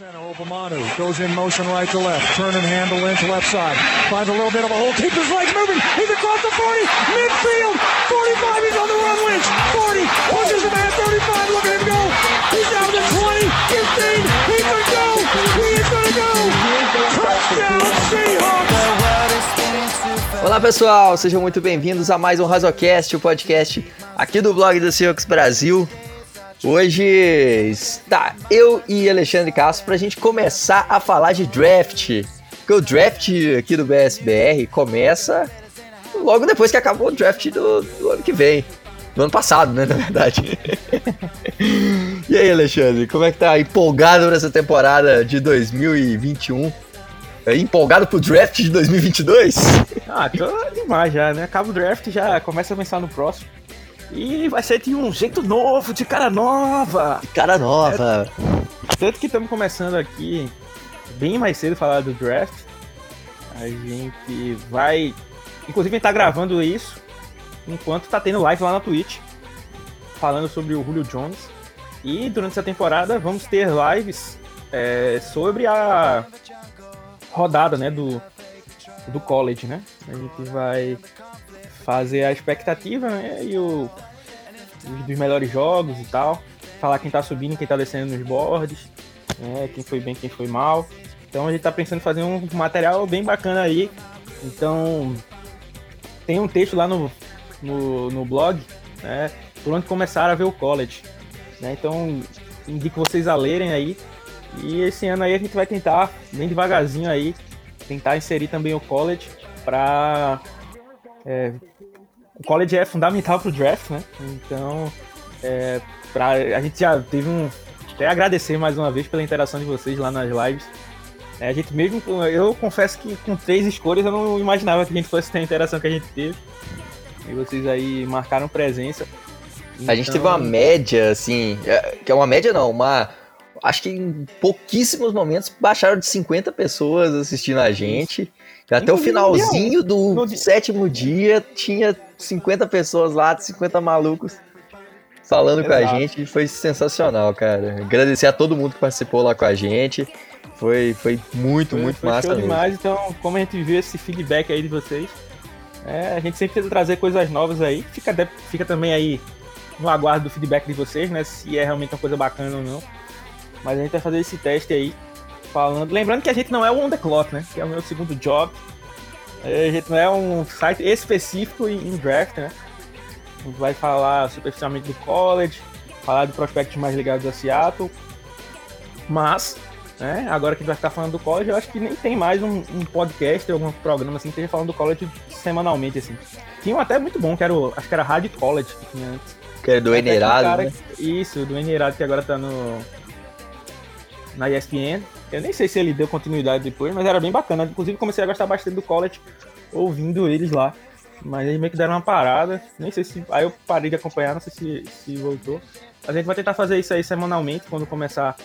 Obamanu goes in motion right to left. Turn and handle into left side. Finds a little bit of a hole. Keeps his legs moving. He's across the 40. Midfield. 45. He's on the run. Lynch. 40. Pushes him at 35. Look at him go. He's down to 20. 15. He's going to go. He is going to go. Touchdown Seahawks. Olá pessoal, sejam muito bem-vindos a mais um Razocast, o podcast aqui do blog do Seahawks Brasil. Hoje está eu e Alexandre Castro para a gente começar a falar de draft. Porque o draft aqui do BSBR começa logo depois que acabou o draft do, do ano que vem. Do ano passado, né, na verdade. e aí, Alexandre, como é que tá empolgado nessa temporada de 2021? É, empolgado pro draft de 2022? Ah, tô demais já, né? Acaba o draft já começa a pensar no próximo. E vai ser de um jeito novo, de cara nova. Cara nova. É, tanto que estamos começando aqui bem mais cedo falar do draft. A gente vai. Inclusive a gente tá gravando isso enquanto tá tendo live lá na Twitch. Falando sobre o Julio Jones. E durante essa temporada vamos ter lives é, sobre a rodada né, do, do college, né? A gente vai fazer a expectativa né, e o, os dos melhores jogos e tal. Falar quem tá subindo, quem tá descendo nos boards, né, quem foi bem, quem foi mal. Então a gente tá pensando em fazer um material bem bacana aí. Então tem um texto lá no, no, no blog, né? Por onde começar a ver o college. Né? Então indico vocês a lerem aí. E esse ano aí a gente vai tentar, bem devagarzinho aí, tentar inserir também o college para é, o college é fundamental pro draft, né? Então, é, pra, a gente já teve um. Até agradecer mais uma vez pela interação de vocês lá nas lives. É, a gente mesmo. Eu confesso que com três escolhas eu não imaginava que a gente fosse ter a interação que a gente teve. E vocês aí marcaram presença. Então... A gente teve uma então, média, assim. É, que é uma média não, uma. Acho que em pouquíssimos momentos baixaram de 50 pessoas assistindo a gente. Até o finalzinho do sétimo dia tinha 50 pessoas lá, 50 malucos falando Exato. com a gente. Foi sensacional, cara. Agradecer a todo mundo que participou lá com a gente. Foi, foi muito, foi, muito foi massa. Demais. Então, como a gente viu esse feedback aí de vocês, é, a gente sempre tenta trazer coisas novas aí. Fica, fica também aí no aguardo do feedback de vocês, né? Se é realmente uma coisa bacana ou não. Mas a gente vai fazer esse teste aí. Falando. Lembrando que a gente não é o On The Clock, né? Que é o meu segundo job. A gente não é um site específico em draft, né? A gente vai falar superficialmente do college, falar de prospectos mais ligados a Seattle. Mas, né, agora que a gente vai ficar falando do college, eu acho que nem tem mais um, um podcast, algum programa assim, que esteja falando do college semanalmente, assim. Tinha um até muito bom, que era o, acho que era Hard College que tinha antes. Que era do Enerado, né? Isso, do Enerado, que agora tá no... na ESPN. Eu nem sei se ele deu continuidade depois, mas era bem bacana. Inclusive comecei a gostar bastante do college ouvindo eles lá. Mas eles meio que deram uma parada. Nem sei se. Aí eu parei de acompanhar, não sei se, se voltou. A gente vai tentar fazer isso aí semanalmente quando começar.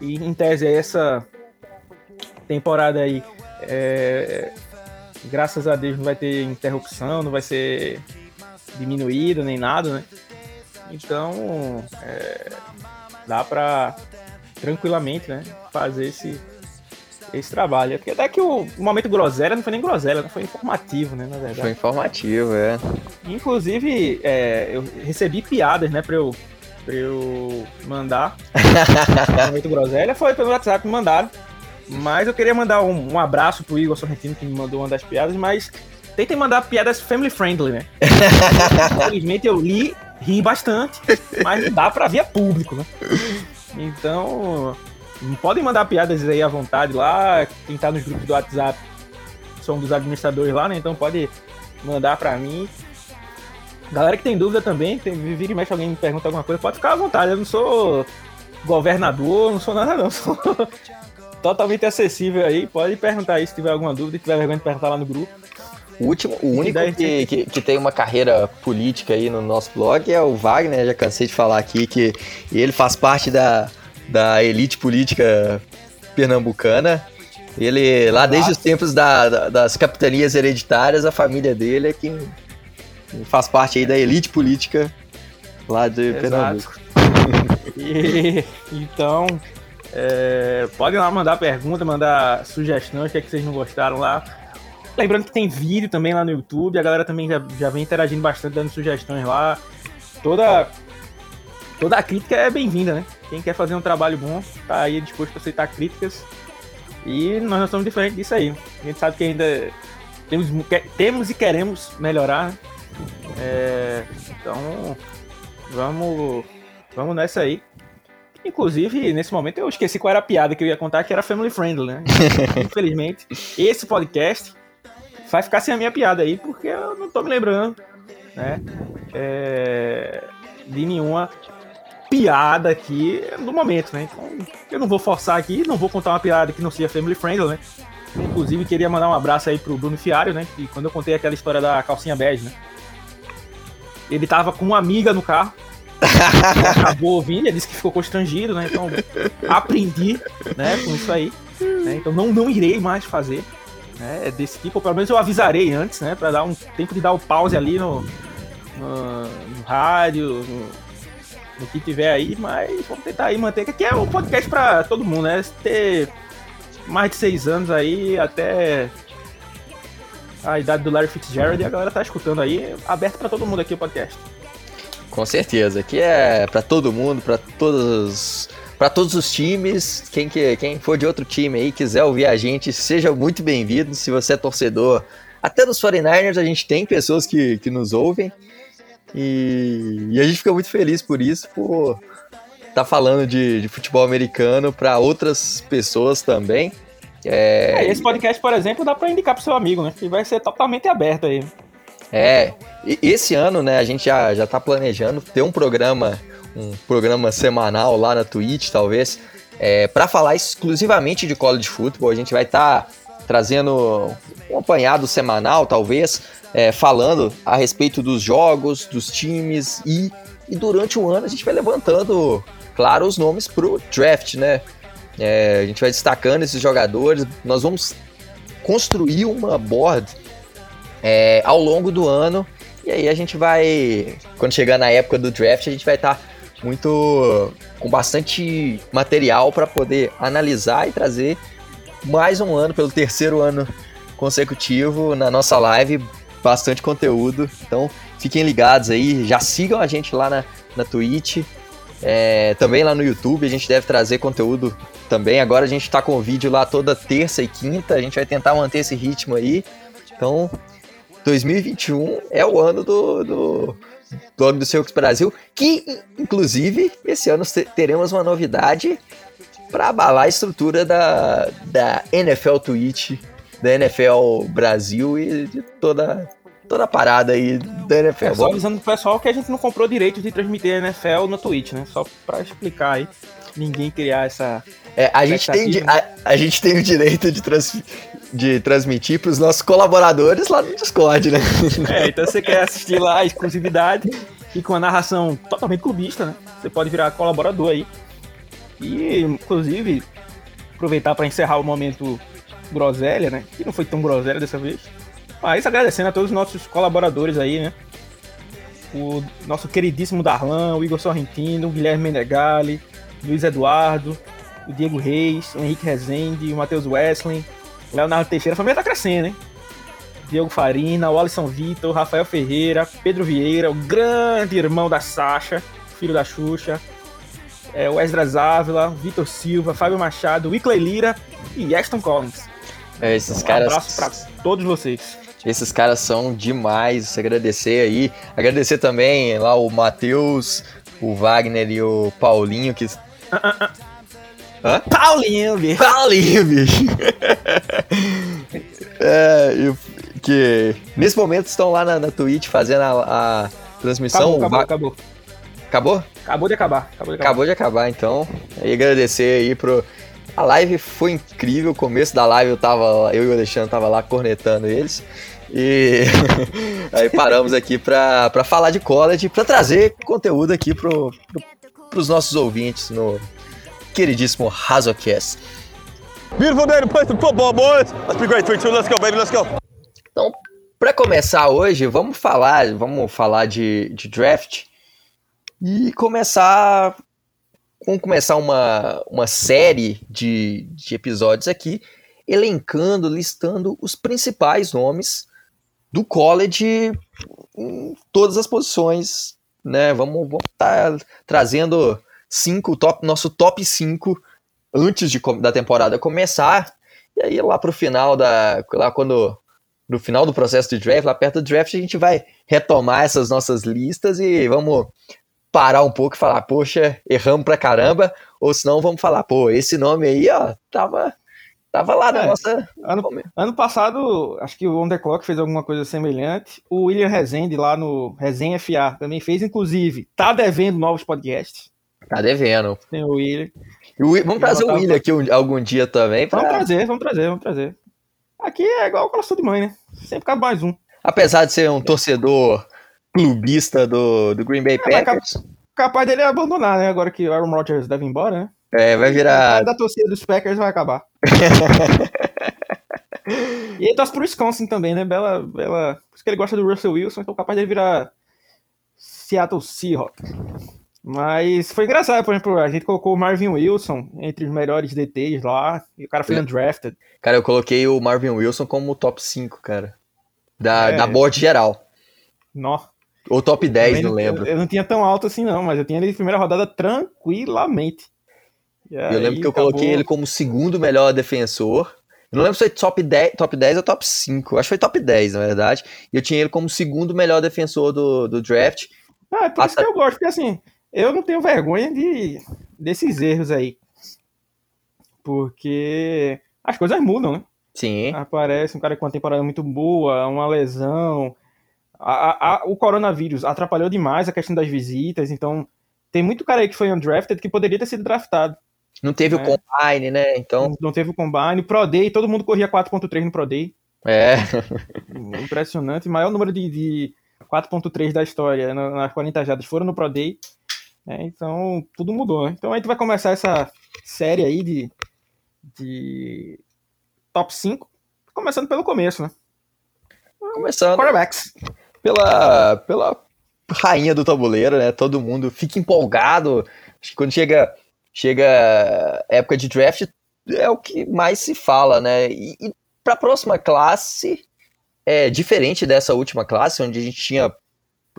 E em tese essa temporada aí. É, graças a Deus não vai ter interrupção, não vai ser diminuído nem nada, né? Então é, dá pra tranquilamente, né? Fazer esse, esse trabalho. Porque até que o, momento groselha não foi nem groselha, foi informativo, né? Na verdade. Foi informativo, é. Inclusive, é, eu recebi piadas, né, pra eu, pra eu mandar. o momento groselha foi pelo WhatsApp que me mandaram. Mas eu queria mandar um, um abraço pro Igor Sorrentino, que me mandou uma das piadas, mas tentem mandar piadas family friendly, né? Infelizmente eu li, ri bastante, mas não dá pra ver público, né? Então, podem mandar piadas aí à vontade lá. Quem tá nos grupos do WhatsApp são dos administradores lá, né? Então pode mandar pra mim. Galera que tem dúvida também, tem, vira e mexe alguém me pergunta alguma coisa, pode ficar à vontade. Eu não sou governador, não sou nada não. Sou totalmente acessível aí. Pode perguntar aí se tiver alguma dúvida, tiver vergonha de perguntar lá no grupo. O último, o único que, que, que, tem uma carreira política aí no nosso blog é o Wagner, já cansei de falar aqui que ele faz parte da, da elite política pernambucana. Ele, lá desde os tempos da, da, das capitanias hereditárias, a família dele é quem faz parte aí da elite política lá de Exato. Pernambuco. E, então, É, podem lá mandar pergunta, mandar sugestões, o que, é que vocês não gostaram lá. Lembrando que tem vídeo também lá no YouTube, a galera também já, já vem interagindo bastante, dando sugestões lá. Toda, toda a crítica é bem-vinda, né? Quem quer fazer um trabalho bom tá aí disposto a aceitar críticas. E nós não somos diferentes disso aí. A gente sabe que ainda temos, temos e queremos melhorar. Né? É, então, vamos, vamos nessa aí. Inclusive, nesse momento eu esqueci qual era a piada que eu ia contar, que era family friendly, né? Infelizmente, esse podcast vai ficar sem a minha piada aí, porque eu não tô me lembrando, né? É, de nenhuma piada aqui no momento, né? Então, eu não vou forçar aqui, não vou contar uma piada que não seja family friendly, né? Inclusive, queria mandar um abraço aí pro Bruno Fiário, né? Que quando eu contei aquela história da calcinha bege, né? Ele tava com uma amiga no carro. acabou ouvindo, ele disse que ficou constrangido, né? Então, aprendi, né, com isso aí. Né? Então, não, não irei mais fazer né, é desse tipo. Ou pelo menos eu avisarei antes, né? Pra dar um tempo de dar o pause ali no, no, no rádio, no, no, que tiver aí. Mas vamos tentar aí manter, que aqui é um podcast pra todo mundo, né? Ter mais de seis anos aí, até a idade do Larry Fitzgerald, e a galera tá escutando aí, aberto para todo mundo aqui o podcast. Com certeza, aqui é para todo mundo, para todos para todos os times, quem, que, quem for de outro time aí quiser ouvir a gente, seja muito bem-vindo. Se você é torcedor, até dos 49ers, a gente tem pessoas que, que nos ouvem. E, e a gente fica muito feliz por isso, por estar tá falando de, de futebol americano para outras pessoas também. É... É, esse podcast, por exemplo, dá para indicar pro seu amigo, né? Que vai ser totalmente aberto aí. É, e esse ano, né, a gente já, já tá planejando ter um programa um programa semanal lá na Twitch, talvez, é, para falar exclusivamente de college football. A gente vai estar tá trazendo um apanhado semanal, talvez, é, falando a respeito dos jogos, dos times e, e durante o ano a gente vai levantando, claro, os nomes pro draft, né? É, a gente vai destacando esses jogadores. Nós vamos construir uma board é, ao longo do ano. E aí a gente vai, quando chegar na época do draft, a gente vai estar tá muito com bastante material para poder analisar e trazer mais um ano pelo terceiro ano consecutivo na nossa live, bastante conteúdo. Então fiquem ligados aí, já sigam a gente lá na, na Twitch, é, também lá no YouTube, a gente deve trazer conteúdo também. Agora a gente está com o vídeo lá toda terça e quinta, a gente vai tentar manter esse ritmo aí. Então, 2021 é o ano do, do blog do Seahawks Brasil, que inclusive esse ano teremos uma novidade para abalar a estrutura da, da NFL Twitch, da NFL Brasil e de toda toda a parada aí da NFL. É, só avisando pro pessoal que a gente não comprou direito de transmitir a NFL no Twitch, né? Só para explicar aí, ninguém criar essa é, a, gente tem, a, a, gente tem o direito de, trans, de transmitir para os nossos colaboradores lá no Discord, né? É, então você quer assistir lá a exclusividade e com a narração totalmente clubista, né? Você pode virar colaborador aí. E, inclusive, aproveitar para encerrar o momento groselha, né? Que não foi tão groselha dessa vez. Mas agradecendo a todos os nossos colaboradores aí, né? O nosso queridíssimo Darlan, o Igor Sorrentino, o Guilherme Menegali, Luiz Eduardo, o Diego Reis, o Henrique Rezende, o Matheus Wesley, Leonardo Teixeira, a família tá crescendo, hein? Diego Farina, o Alisson Vitor, Rafael Ferreira, Pedro Vieira, o grande irmão da Sasha, filho da Xuxa, é, o Esdras Ávila, Vitor Silva, Fábio Machado, Wickley Lira e Aston Collins. É, esses então, um caras. abraço pra todos vocês. Esses caras são demais. Agradecer aí. Agradecer também lá o Matheus, o Wagner e o Paulinho que. Ah, ah, ah. Hã? Paulinho, bicho. Paulinho, bicho. é, eu, que nesse momento estão lá na, na Twitch fazendo a, a transmissão. Acabou, acabou, acabou. Acabou? Acabou de acabar. Acabou de acabar, acabou de acabar então. E agradecer aí pro. A live foi incrível. O começo da live eu tava. Eu e o Alexandre tava lá cornetando eles. E aí paramos aqui para falar de college, para trazer conteúdo aqui pro, pro, pros nossos ouvintes no, queridíssimo Razocast. Beautiful day to play some football, boys. Let's be great. 3 2, let's go, baby, let's go. Então, para começar hoje, vamos falar, vamos falar de, de draft e começar vamos começar uma, uma série de, de episódios aqui, elencando, listando os principais nomes do college em todas as posições, né? Vamos estar tá trazendo cinco, top, nosso top 5 antes de, da temporada começar. E aí lá pro final da. Lá quando. No final do processo de draft, lá perto do draft, a gente vai retomar essas nossas listas e vamos parar um pouco e falar, poxa, erramos pra caramba, ou senão vamos falar, pô, esse nome aí, ó, tava, tava lá na é, nossa. Ano, ano passado, acho que o On The Clock fez alguma coisa semelhante. O William Rezende, lá no Resenha FA, também fez, inclusive, tá devendo novos podcasts. Tá devendo. Tem o William. O, vamos trazer o William aqui um, algum dia também. Pra... Vamos trazer, vamos trazer, vamos trazer. Aqui é igual o coração de mãe, né? Sempre cabe mais um. Apesar de ser um torcedor clubista do, do Green Bay é, Packers. Capaz dele abandonar, né? Agora que o Aaron Rodgers deve ir embora, né? É, vai virar. da torcida dos Packers vai acabar. e ele torce pro Wisconsin também, né? Bela, bela. Por isso que ele gosta do Russell Wilson, então capaz dele virar Seattle Seahawks. Mas foi engraçado, por exemplo, a gente colocou o Marvin Wilson entre os melhores DTs lá, e o cara foi undrafted. Cara, eu coloquei o Marvin Wilson como top 5, cara. Da, é. da board geral. Nó. Ou top 10, não lembro. Eu, eu, não tinha tão alto assim, não, mas eu tinha ele de primeira rodada tranquilamente. eu lembro que eu acabou... coloquei ele como segundo melhor defensor. Eu não lembro se foi top 10, top 10 ou top 5. Acho que foi top 10, na verdade. E eu tinha ele como segundo melhor defensor do, do draft. Ah, é por isso que eu gosto, porque assim, eu não tenho vergonha de, desses erros aí. Porque as coisas mudam, né? Sim. Aparece um cara com uma temporada muito boa, uma lesão. A, a, o coronavírus atrapalhou demais a questão das visitas, então tem muito cara aí que foi undrafted que poderia ter sido draftado. Não teve né? o combine, né? Então... Não, não teve o combine. Pro Day, todo mundo corria 4.3 no Pro Day. É. Impressionante. O maior número de, de 4.3 da história nas 40 jadas foram no Pro Day. É, então, tudo mudou. Né? Então, a gente vai começar essa série aí de, de top 5, começando pelo começo, né? Começando Quarterbacks. Pela, pela rainha do tabuleiro, né? Todo mundo fica empolgado. Acho que quando chega, chega época de draft, é o que mais se fala, né? E, e para a próxima classe, é diferente dessa última classe, onde a gente tinha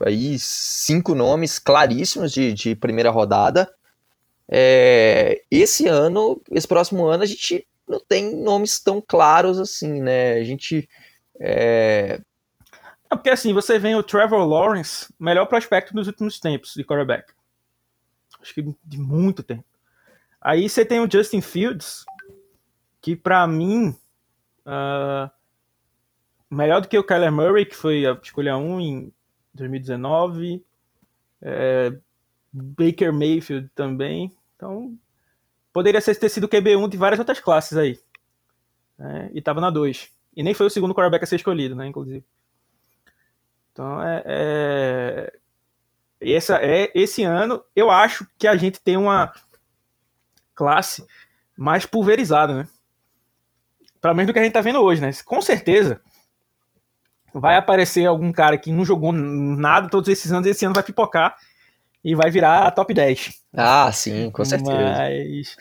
aí cinco nomes claríssimos de, de primeira rodada. É, esse ano, esse próximo ano, a gente não tem nomes tão claros assim, né? A gente. É... é porque assim, você vê o Trevor Lawrence, melhor prospecto dos últimos tempos de quarterback. Acho que de muito tempo. Aí você tem o Justin Fields, que para mim. Uh, melhor do que o Kyler Murray, que foi a escolha 1 em 2019. É, Baker Mayfield também. Então, poderia ter sido QB1 de várias outras classes aí. Né? E tava na 2. E nem foi o segundo quarterback a ser escolhido, né, inclusive. Então, é, é... Essa, é, esse ano, eu acho que a gente tem uma classe mais pulverizada, né? Pelo menos do que a gente tá vendo hoje, né? Com certeza, vai aparecer algum cara que não jogou nada todos esses anos, esse ano vai pipocar e vai virar a top 10. Ah, sim, com certeza. Mas,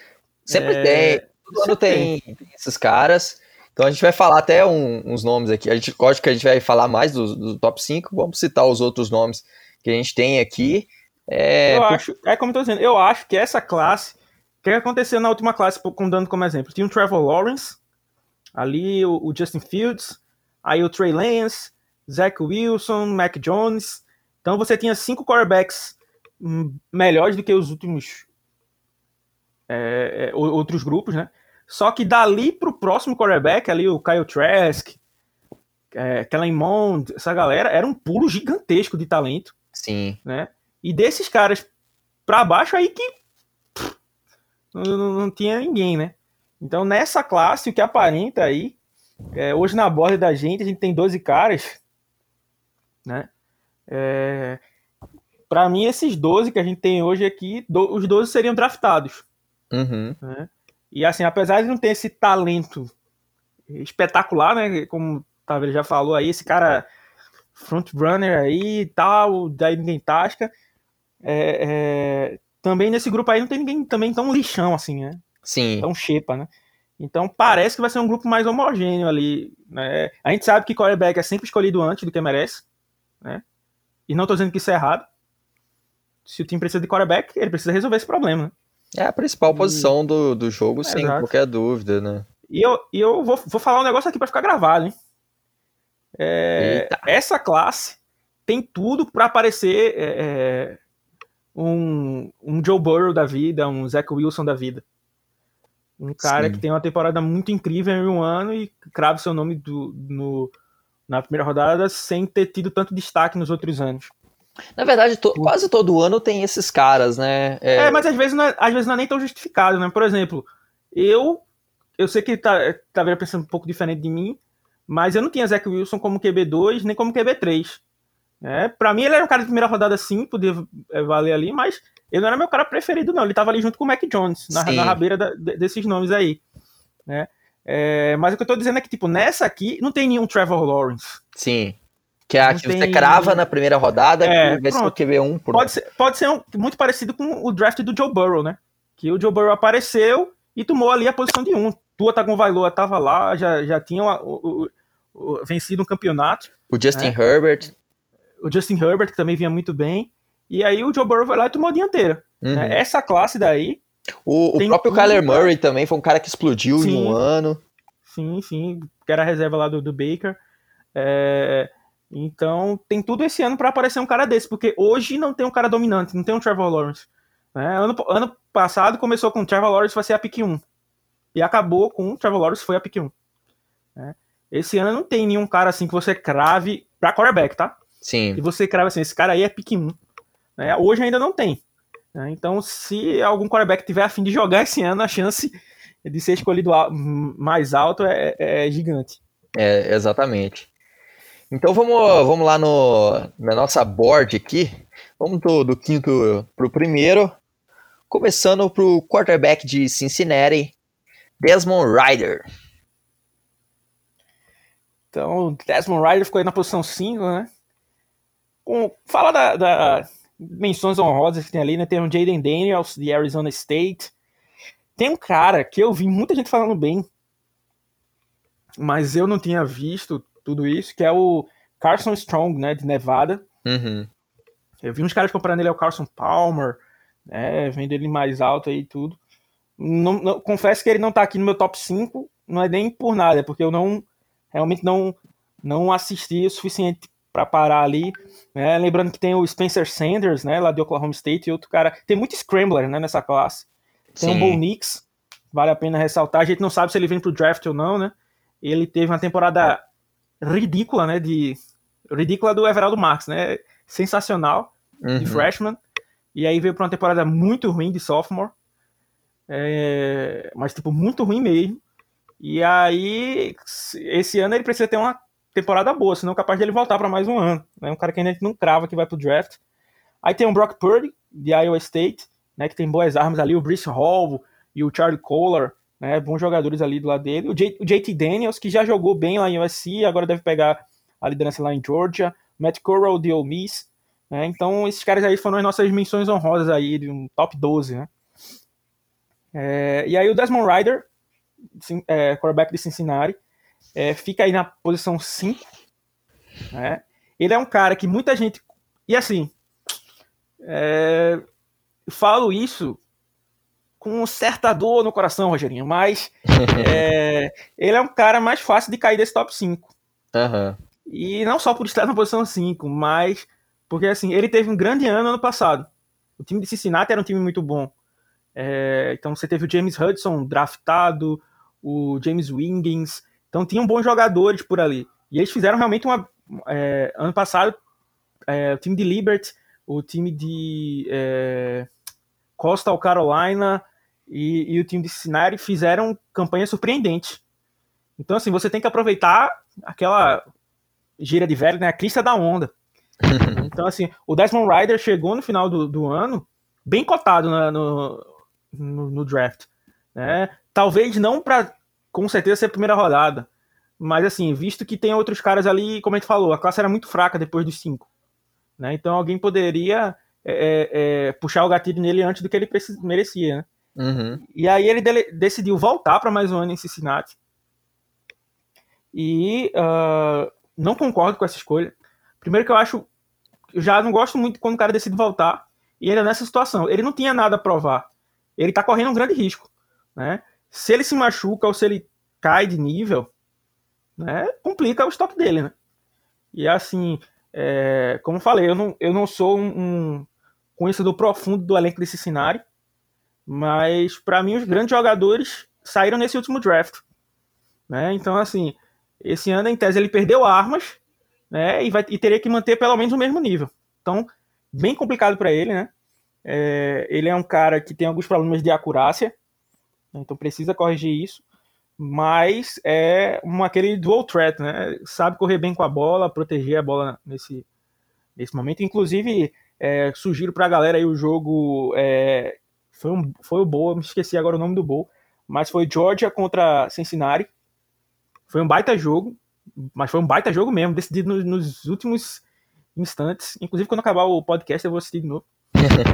sempre é... tem, todo ano tem, tem, esses caras. Então a gente vai falar até um, uns nomes aqui. A gente lógico que a gente vai falar mais do, do, top 5, vamos citar os outros nomes que a gente tem aqui. É, eu por... acho, é como eu tô dizendo, eu acho que essa classe, o que aconteceu na última classe, dando como exemplo, tinha o Trevor Lawrence, ali o, o Justin Fields, aí o Trey Lance, Zach Wilson, Mac Jones. Então você tinha cinco quarterbacks hum, melhores do que os últimos é, é outros grupos, né? Só que dali pro próximo quarterback, ali o Kyle Trask, é, Kellen Mond, essa galera, era um pulo gigantesco de talento. Sim. Né? E desses caras pra baixo aí que pff, não, não, não, tinha ninguém, né? Então nessa classe, o que aparenta aí é, hoje na borda da gente, a gente tem 12 caras, né? É, para mim, esses 12 que a gente tem hoje aqui, do, os 12 seriam draftados. Uhum. Né? E assim, apesar de não ter esse talento espetacular, né? Como o Taveira já falou aí, esse cara front runner aí e tal, daí ninguém tasca. É, é, também nesse grupo aí não tem ninguém também tão lixão assim, né? Sim. Tão xepa, né? Então parece que vai ser um grupo mais homogêneo ali, né? A gente sabe que quarterback é sempre escolhido antes do que merece, né? E não tô dizendo que isso é errado. Se o time precisa de quarterback, ele precisa resolver esse problema, né? É a principal posição do, do jogo, É, sem exato. qualquer dúvida, né? E eu, e eu vou, vou falar um negócio aqui pra ficar gravado, hein? É, essa classe tem tudo pra aparecer é, é, um, um Joe Burrow da vida, um Zach Wilson da vida. Um cara Sim. que tem uma temporada muito incrível em um ano e crava seu nome do- no, na primeira rodada sem ter tido tanto destaque nos outros anos. Na verdade, to- quase todo ano tem esses caras, né? É, É, mas às vezes, não é, às vezes não é nem tão justificado, né? Por exemplo, eu eu sei que tá, tá vendo pensando um pouco diferente de mim, mas eu não tinha Zach Wilson como QB2 nem como QB3. É, pra mim ele era um cara de primeira rodada sim, podia é, valer ali, mas ele não era meu cara preferido não, ele tava ali junto com o Mac Jones, na, Sim. na rabeira da- de- desses nomes aí. Né? É, mas o que eu tô dizendo é que, tipo, nessa aqui não tem nenhum Trevor Lawrence. Sim. Que é a que você crava na primeira rodada, É, que vai ser o pronto. QB1 por Pode ser, pode ser um- muito parecido com o draft do Joe Burrow, né? Que o Joe Burrow apareceu e tomou ali a posição de um. Tua Tagovailoa tava lá, já, já tinha uma- o- o- o- vencido um campeonato. o Justin É. Herbert. O Justin Herbert, que também vinha muito bem. E aí o Joe Burrow foi lá e tomou a dianteira. Uhum. né? Essa classe daí, O, o próprio tudo, Kyler cara. Murray também foi um cara que explodiu em Sim. um ano. sim, sim, que era a reserva lá do, do Baker. É, então tem tudo esse ano para aparecer um cara desse, porque hoje não tem um cara dominante, não tem um Trevor Lawrence. né? Ano, ano passado começou com o Trevor Lawrence vai ser a pick 1. E acabou com o Trevor Lawrence foi a pick 1. né? Esse ano não tem nenhum cara assim que você crave pra quarterback, tá? Sim. E você crava assim, esse cara aí é pick 1. né? Hoje ainda não tem. né? Então, se algum quarterback tiver a fim de jogar esse ano, a chance de ser escolhido mais alto é, é gigante. É, exatamente. Então vamos, vamos lá no, na nossa board aqui. Vamos do, do quinto pro primeiro. Começando pro quarterback de Cincinnati, Desmond Ryder. Então, Desmond Ryder ficou aí na posição 5, né? Com, fala da, da menções honrosas que tem ali, né? Tem o Jaden Daniels, de Arizona State. Tem um cara que eu vi muita gente falando bem, mas eu não tinha visto tudo isso, que é o Carson Strong, né? De Nevada. Uhum. Eu vi uns caras comparando ele ao Carson Palmer, né? Vendo ele mais alto aí e tudo. Não, não- confesso que ele não tá aqui no meu top 5, não é nem por nada, é porque eu não realmente não, não assisti o suficiente para parar ali. né? Lembrando que tem o Spencer Sanders, né? Lá de Oklahoma State, e outro cara. Tem muito Scrambler né, nessa classe. Tem Sim. um Bo Nix, vale a pena ressaltar. A gente não sabe se ele vem pro draft ou não, né? Ele teve uma temporada ridícula, né? De ridícula do Everaldo Marques, né? Sensacional de Uhum. freshman. E aí veio para uma temporada muito ruim de sophomore. É, mas, tipo, muito ruim mesmo. E aí, esse ano ele precisa ter uma temporada boa, senão é capaz de ele voltar para mais um ano. Né? Um cara que ainda não crava que vai pro draft. Aí tem o Brock Purdy, de Iowa State, né, que tem boas armas ali, o Brice Hall e o Charlie Kohler, né, bons jogadores ali do lado dele. O, J, o JT Daniels, que já jogou bem lá em USC, agora deve pegar a liderança lá em Georgia. Matt Corral, de Ole Miss. Né, então, esses caras aí foram as nossas menções honrosas aí, de um top 12, né. É, e aí o Desmond Ryder, sim, é, quarterback de Cincinnati, é, fica aí na posição 5. Né? Ele é um cara que muita gente. E assim, é, falo isso com certa dor no coração, Rogerinho, mas é, ele é um cara mais fácil de cair desse top 5. Aham. E não só por estar na posição 5, mas porque assim, ele teve um grande ano ano passado. O time de Cincinnati era um time muito bom. É, então você teve o James Hudson draftado, o James Wiggins. Então tinham bons jogadores por ali. E eles fizeram realmente uma. é, ano passado, é, o time de Liberty, o time de é, Coastal Carolina e, e o time de Cincinnati fizeram campanha surpreendente. Então, assim, você tem que aproveitar aquela gira de velho, né? A crista da onda. Então, assim, o Desmond Ryder chegou no final do, do ano bem cotado na- no, no, no draft. Né? Talvez não para, com certeza, ser a primeira rodada. Mas, assim, visto que tem outros caras ali, como a gente falou, a classe era muito fraca depois dos cinco. Né? Então, alguém poderia é, é, puxar o gatilho nele antes do que ele merecia, né? Uhum. E aí ele decidiu voltar para mais um ano em Cincinnati. E uh, não concordo com essa escolha. Primeiro que eu acho, eu já não gosto muito quando o cara decide voltar e ainda nessa situação. Ele não tinha nada a provar. Ele tá correndo um grande risco, né? Se ele se machuca ou se ele cai de nível, né, complica o estoque dele, né? E assim, é, como falei, eu não, eu não sou um, um conhecedor profundo do elenco desse cenário, mas para mim os grandes jogadores saíram nesse último draft, né? Então assim, esse ano em tese ele perdeu armas, né? E vai e teria que manter pelo menos o mesmo nível. Então, bem complicado para ele, né? É, ele é um cara que tem alguns problemas de acurácia, então precisa corrigir isso mas é uma, aquele dual threat, né? Sabe correr bem com a bola, proteger a bola nesse, nesse momento. Inclusive, é, sugiro para a galera aí o jogo. É, foi, um, foi o Bowl, me esqueci agora o nome do Bowl, mas foi Georgia contra Cincinnati. Foi um baita jogo, mas foi um baita jogo mesmo, decidido nos, nos últimos instantes. Inclusive, quando acabar o podcast, eu vou assistir de novo.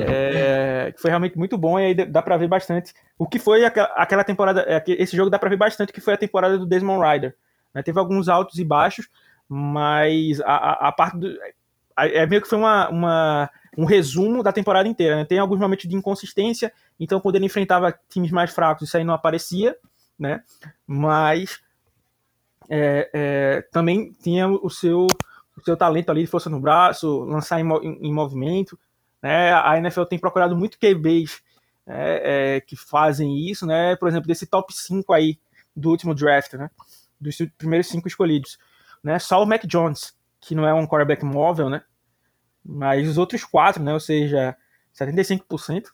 É, que foi realmente muito bom e aí dá para ver bastante o que foi aquela, aquela temporada. É, esse jogo dá para ver bastante que foi a temporada do Desmond Rider. Né? Teve alguns altos e baixos, mas a, a, a parte do, é meio que foi uma, uma, um resumo da temporada inteira. Né? Tem alguns momentos de inconsistência, então quando ele enfrentava times mais fracos, isso aí não aparecia, né? Mas é, é, também tinha o seu, o seu talento ali de força no braço, lançar em, em, em movimento. Né? A NFL tem procurado muito QBs é, é, que fazem isso, né? Por exemplo, desse top 5 aí do último draft, né? Dos primeiros cinco escolhidos. Né? Só o Mac Jones, que não é um quarterback móvel, né? Mas os outros quatro, né? Ou seja, 75%.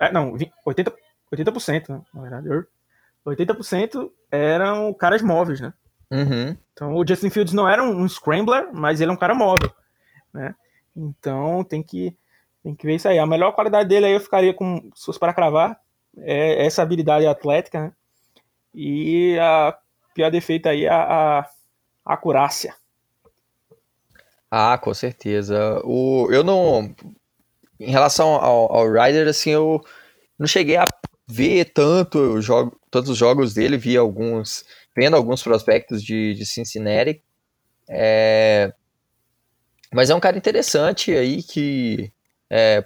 É, não, 80%, 80% né? na verdade. 80% eram caras móveis, né? Uhum. Então o Justin Fields não era um scrambler, mas ele é um cara móvel, né? Então tem que tem que ver isso aí. A melhor qualidade dele aí eu ficaria com, se fosse para cravar, é essa habilidade atlética, né? E a pior defeito aí é a, a, acurácia. Ah, com certeza. O, eu não. Em relação ao, ao Ryder, assim, eu não cheguei a ver tanto jogo, todos os jogos dele, vi alguns. Vendo alguns prospectos de, de Cincinnati. É, mas é um cara interessante aí que é,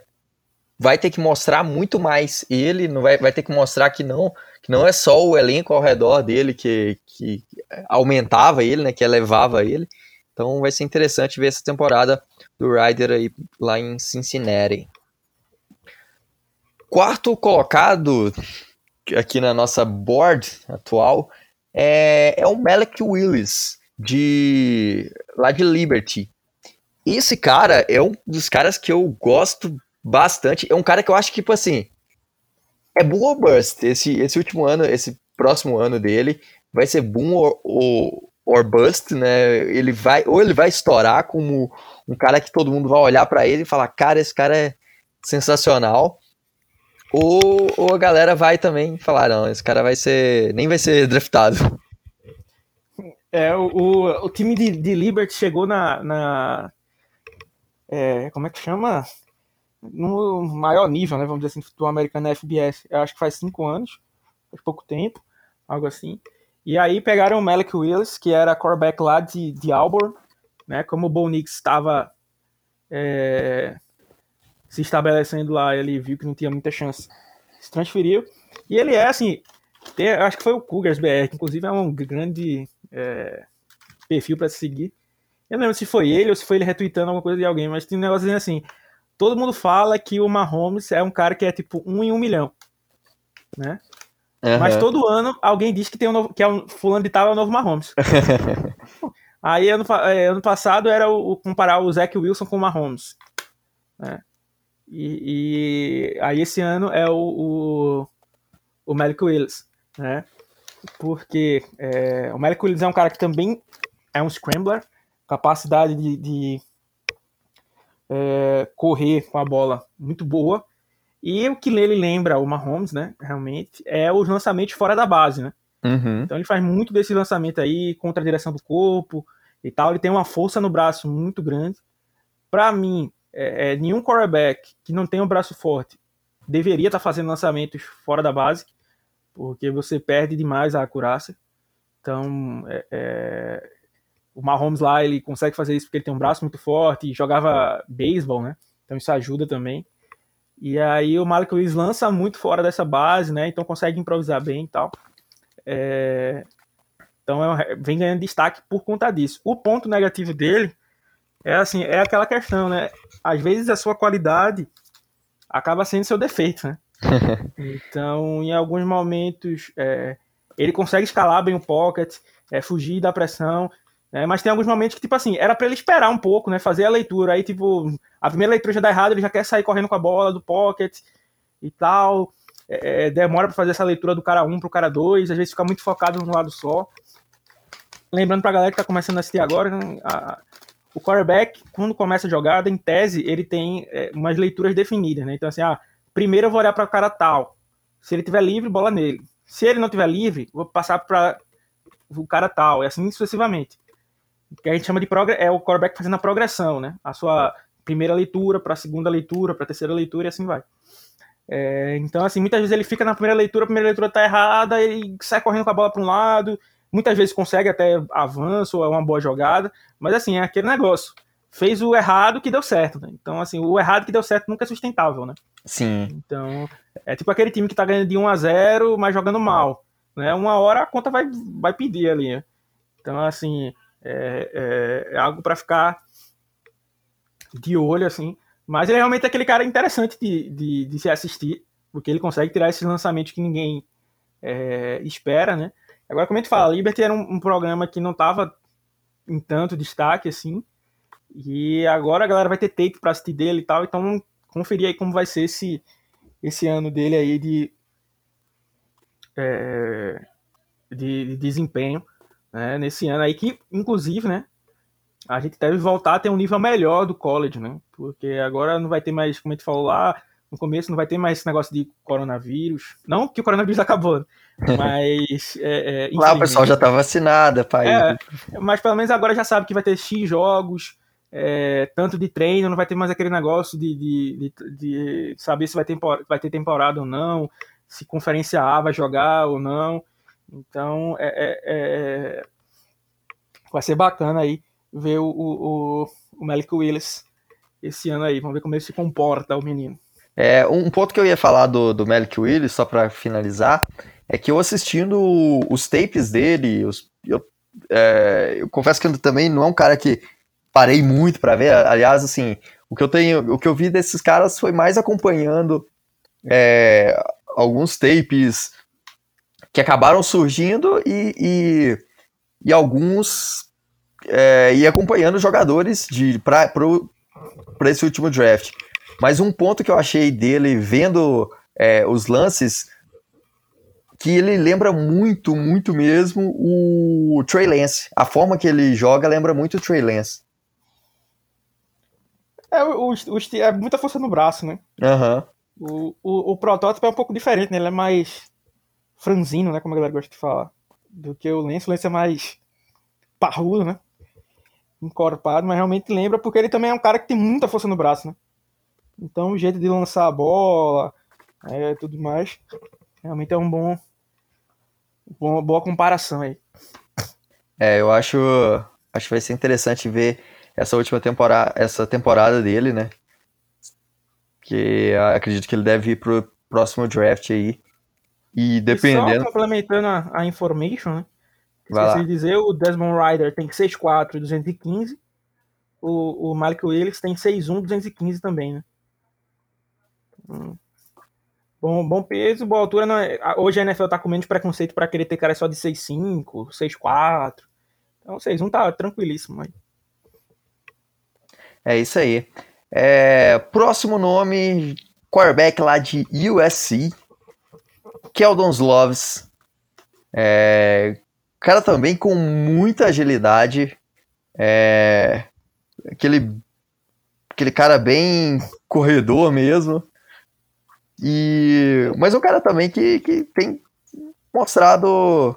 vai ter que mostrar muito mais ele, não vai, vai ter que mostrar que não, que não é só o elenco ao redor dele que, que aumentava ele, né, que elevava ele. Então vai ser interessante ver essa temporada do Ryder aí lá em Cincinnati. Quarto colocado aqui na nossa board atual é, é o Malek Willis de lá de Liberty. Esse cara é um dos caras que eu gosto bastante. É um cara que eu acho que, tipo assim, é boom ou bust. Esse, esse último ano, esse próximo ano dele, vai ser boom or, or bust, né? Ele vai, ou ele vai estourar como um cara que todo mundo vai olhar para ele e falar, cara, esse cara é sensacional. Ou, ou a galera vai também falar, não, esse cara vai ser. nem vai ser draftado. É, o, o, o time de, de Liberty chegou na, na, é, como é que chama? No maior nível, né? Vamos dizer assim, do americano FBS. Eu acho que faz cinco anos, faz pouco tempo, algo assim. E aí pegaram o Malik Willis, que era quarterback lá de, de Auburn, né? Como o Bo Nix estava é, se estabelecendo lá, ele viu que não tinha muita chance. Se transferiu. E ele é assim, tem, acho que foi o Cougars BR, que inclusive é um grande é, perfil para se seguir. Eu não lembro se foi ele ou se foi ele retweetando alguma coisa de alguém, mas tem um negócio assim. Todo mundo fala que o Mahomes é um cara que é tipo um em um milhão. Né? Uhum. Mas todo ano alguém diz que tem um novo, que é um fulano de tal é o novo Mahomes. Aí ano, é, ano passado era o, o, comparar o Zach Wilson com o Mahomes. Né? E, e, aí esse ano é o, o, o Malik Willis. Né? Porque é, o Malik Willis é um cara que também é um scrambler, capacidade de, de é, correr com a bola muito boa. E o que ele lembra o Mahomes, né, realmente, é os lançamentos fora da base, né? Uhum. Então ele faz muito desse lançamento aí, contra a direção do corpo e tal. Ele tem uma força no braço muito grande. Para mim, é, é, nenhum quarterback que não tem um braço forte deveria estar tá fazendo lançamentos fora da base, porque você perde demais a acurácia. Então, é, é, o Mahomes lá, ele consegue fazer isso porque ele tem um braço muito forte e jogava beisebol, né? Então isso ajuda também. E aí o Malik Willis lança muito fora dessa base, né? Então consegue improvisar bem e tal. É... Então é, vem ganhando destaque por conta disso. O ponto negativo dele é assim, é aquela questão, né? Às vezes a sua qualidade acaba sendo seu defeito, né? então, em alguns momentos, é, ele consegue escalar bem o pocket, é, fugir da pressão, né? mas tem alguns momentos que, tipo assim, era para ele esperar um pouco, né? Fazer a leitura. Aí, tipo, a primeira leitura já dá errado, ele já quer sair correndo com a bola do pocket e tal. É, é demora para fazer essa leitura do cara 1 pro cara 2, às vezes fica muito focado num lado só. Lembrando pra galera que tá começando a assistir agora, né, a, o quarterback, quando começa a jogada, em tese, ele tem é, umas leituras definidas, né? Então, assim, ah, primeiro eu vou olhar para o cara tal. Se ele tiver livre, bola nele. Se ele não tiver livre, vou passar para o cara tal, e assim sucessivamente. Que a gente chama de é o quarterback fazendo a progressão, né? A sua primeira leitura para a segunda leitura, para a terceira leitura e assim vai. É, então, assim, muitas vezes ele fica na primeira leitura, a primeira leitura tá errada, ele sai correndo com a bola para um lado, Muitas vezes consegue até avanço ou é uma boa jogada, mas assim, é aquele negócio. Fez o errado que deu certo, né? Então, assim, o errado que deu certo nunca é sustentável, né? Sim. Então, é tipo aquele time que tá ganhando de 1 a 0 mas jogando mal. Né? Uma hora a conta vai, vai pedir ali. Né? Então, assim, é, é, é algo para ficar de olho, assim. Mas ele é realmente aquele cara interessante de, de, de se assistir, porque ele consegue tirar esses lançamentos que ninguém é, espera, né? Agora, como a gente fala, Liberty era um, um programa que não estava em tanto destaque assim. E agora a galera vai ter tape para assistir dele e tal. Então, conferir aí como vai ser esse, esse ano dele aí de, é, de, de, desempenho. Né, nesse ano aí, que inclusive, né? A gente deve voltar a ter um nível melhor do college, né? Porque agora não vai ter mais, como a gente falou lá, no começo não vai ter mais esse negócio de coronavírus. Não que o coronavírus acabou, né? mas. É, é, Lá o pessoal já tá vacinado, pai. É, mas pelo menos agora já sabe que vai ter X jogos, é, tanto de treino, não vai ter mais aquele negócio de, de, de, de saber se vai ter, vai ter temporada ou não, se conferência A vai jogar ou não. Então, é, é, é vai ser bacana aí ver o, o, o Malik Willis esse ano aí. Vamos ver como ele se comporta, o menino. É, um ponto que eu ia falar do, do Malik Willis, só para finalizar, é que eu assistindo os tapes dele, os, eu, é, eu, confesso que eu também não é um cara que parei muito para ver. Aliás, assim, o que eu tenho, o que eu vi desses caras foi mais acompanhando é, alguns tapes que acabaram surgindo e, e, e alguns é, e acompanhando jogadores de para esse último draft. Mas um ponto que eu achei dele vendo é, os lances que ele lembra muito, muito mesmo o Trey Lance. A forma que ele joga lembra muito o Trey Lance. É, o, o, é muita força no braço, né? Uhum. O, o, o protótipo é um pouco diferente, né? Ele é mais franzino, né? Como a galera gosta de falar. Do que o Lance. O Lance é mais parrudo, né? Encorpado, mas realmente lembra porque ele também é um cara que tem muita força no braço, né? Então o jeito de lançar a bola, é, tudo mais, realmente é um bom, uma boa comparação aí. É, eu acho, acho que vai ser interessante ver essa última temporada, essa temporada dele, né? Que acredito que ele deve ir pro próximo draft aí. E dependendo. E só complementando a, a information, né? Esqueci de dizer, o Desmond Ryder tem 6'4 215. O, o Malik Willis tem 6'1 215 também, né? Bom, bom peso, boa altura. Não é... Hoje a NFL tá com menos preconceito para querer ter cara só de 6'5, 6'4. Então 6'1 tá tranquilíssimo aí. É isso aí. É, próximo nome, quarterback lá de USC, Keldon Sloves. É, cara também com muita agilidade. É, aquele, aquele cara bem corredor mesmo. E, mas um cara também que, que tem mostrado.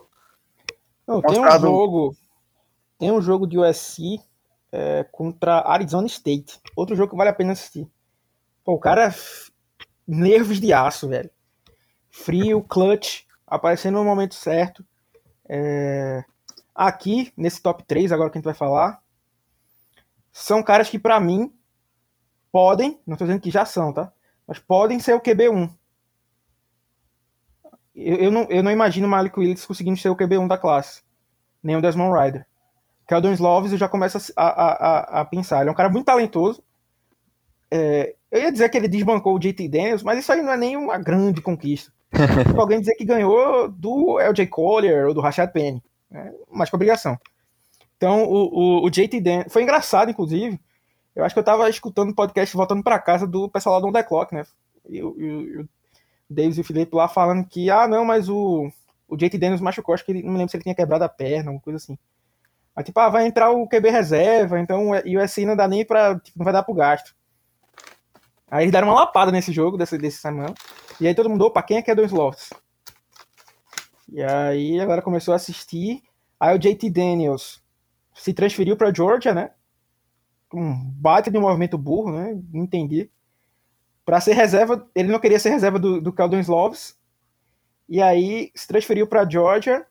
Não, mostrado... Tem um jogo. Tem um jogo de USC é, contra Arizona State. Outro jogo que vale a pena assistir. Pô, o cara. Nervos de aço, velho. Frio, clutch, aparecendo no momento certo. É... Aqui, nesse top 3, agora que a gente vai falar, são caras que, para mim, podem, não tô dizendo que já são, tá? Mas podem ser o QB1. Eu, eu, não, eu não imagino o Malik Willis conseguindo ser o QB1 da classe. Nem o Desmond Ryder. Keldon Sloves eu já começo a, a, a, a, pensar. Ele é um cara muito talentoso. É, eu ia dizer que ele desbancou o JT Daniels, mas isso aí não é nem uma grande conquista. tipo, alguém dizer que ganhou do LJ Collier ou do Rashad Penny. Né? Mais que obrigação. Então, o, o, o JT Daniels. Foi engraçado, inclusive. Eu acho que eu tava escutando o podcast voltando para casa do pessoal lá do On The Clock, né? E, o Davis e o Felipe lá falando que, ah, não, mas o, o JT Daniels machucou. Acho que ele, não me lembro se ele tinha quebrado a perna, alguma coisa assim. Aí, tipo, ah, vai entrar o QB reserva, então e o SI não dá nem pra. Tipo, não vai dar pro gasto. Aí eles deram uma lapada nesse jogo, desse, desse semana. E aí todo mundo, opa, quem é que é dois Lofts? E aí agora começou a assistir. Aí o JT Daniels se transferiu pra Georgia, né? Um baita de um movimento burro, né? Não entendi. Pra ser reserva, ele não queria ser reserva do, do Keldon Sloves. E aí se transferiu pra Georgia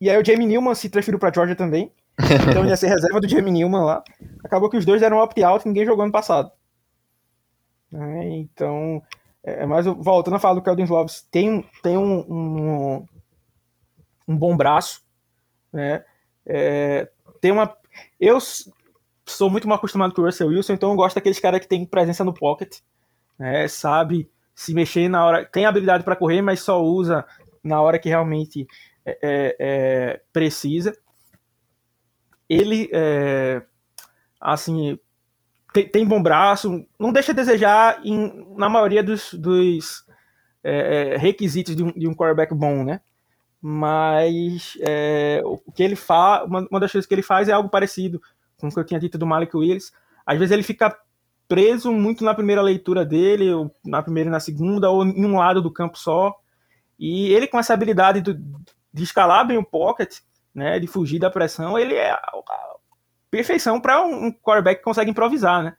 e aí o Jamie Newman se transferiu pra Georgia também. Então ia ser reserva do Jamie Newman lá. Acabou que os dois deram opt-out e ninguém jogou ano passado. É, então, é, mas voltando a falar do Keldon Sloves, tem, tem um, um, um, bom braço, né? É, tem uma. Eu sou muito mal acostumado com o Russell Wilson, então eu gosto daqueles caras que tem presença no pocket, né? Sabe se mexer na hora. Tem habilidade para correr, mas só usa na hora que realmente é, é, é, precisa. Ele, é, assim, tem, tem, bom braço, não deixa a desejar em, na maioria dos, dos é, requisitos de um, de um quarterback bom, né? Mas o que ele faz, uma, uma das coisas que ele faz é algo parecido com o que eu tinha dito do Malik Willis. Às vezes ele fica preso muito na primeira leitura dele, ou na primeira e na segunda, ou em um lado do campo só. E ele, com essa habilidade do, de escalar bem o pocket, né, de fugir da pressão, ele é perfeição para um, quarterback que consegue improvisar, né?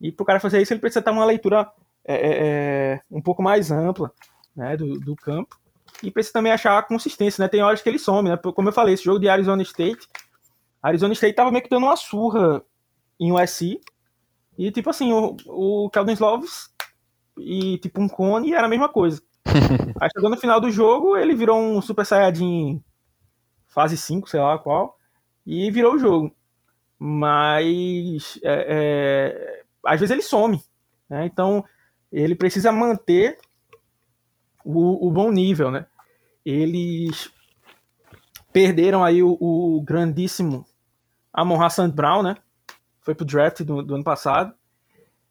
E para o cara fazer isso, ele precisa ter uma leitura é, é, é, um pouco mais ampla né, do, do campo. E precisa também achar a consistência, né? Tem horas que ele some, né? Como eu falei, esse jogo de Arizona State, Arizona State tava meio que dando uma surra em USC. E, tipo assim, o, o Keldon Sloves e, tipo, um cone era a mesma coisa. Aí chegou no final do jogo, ele virou um Super Saiyajin fase 5, sei lá qual, e virou o jogo. Mas é, é, às vezes ele some. Né? Então ele precisa manter o, o, bom nível. Né? Eles perderam aí o, o grandíssimo Amon Hassan Brown, né? Foi pro draft do, do ano passado.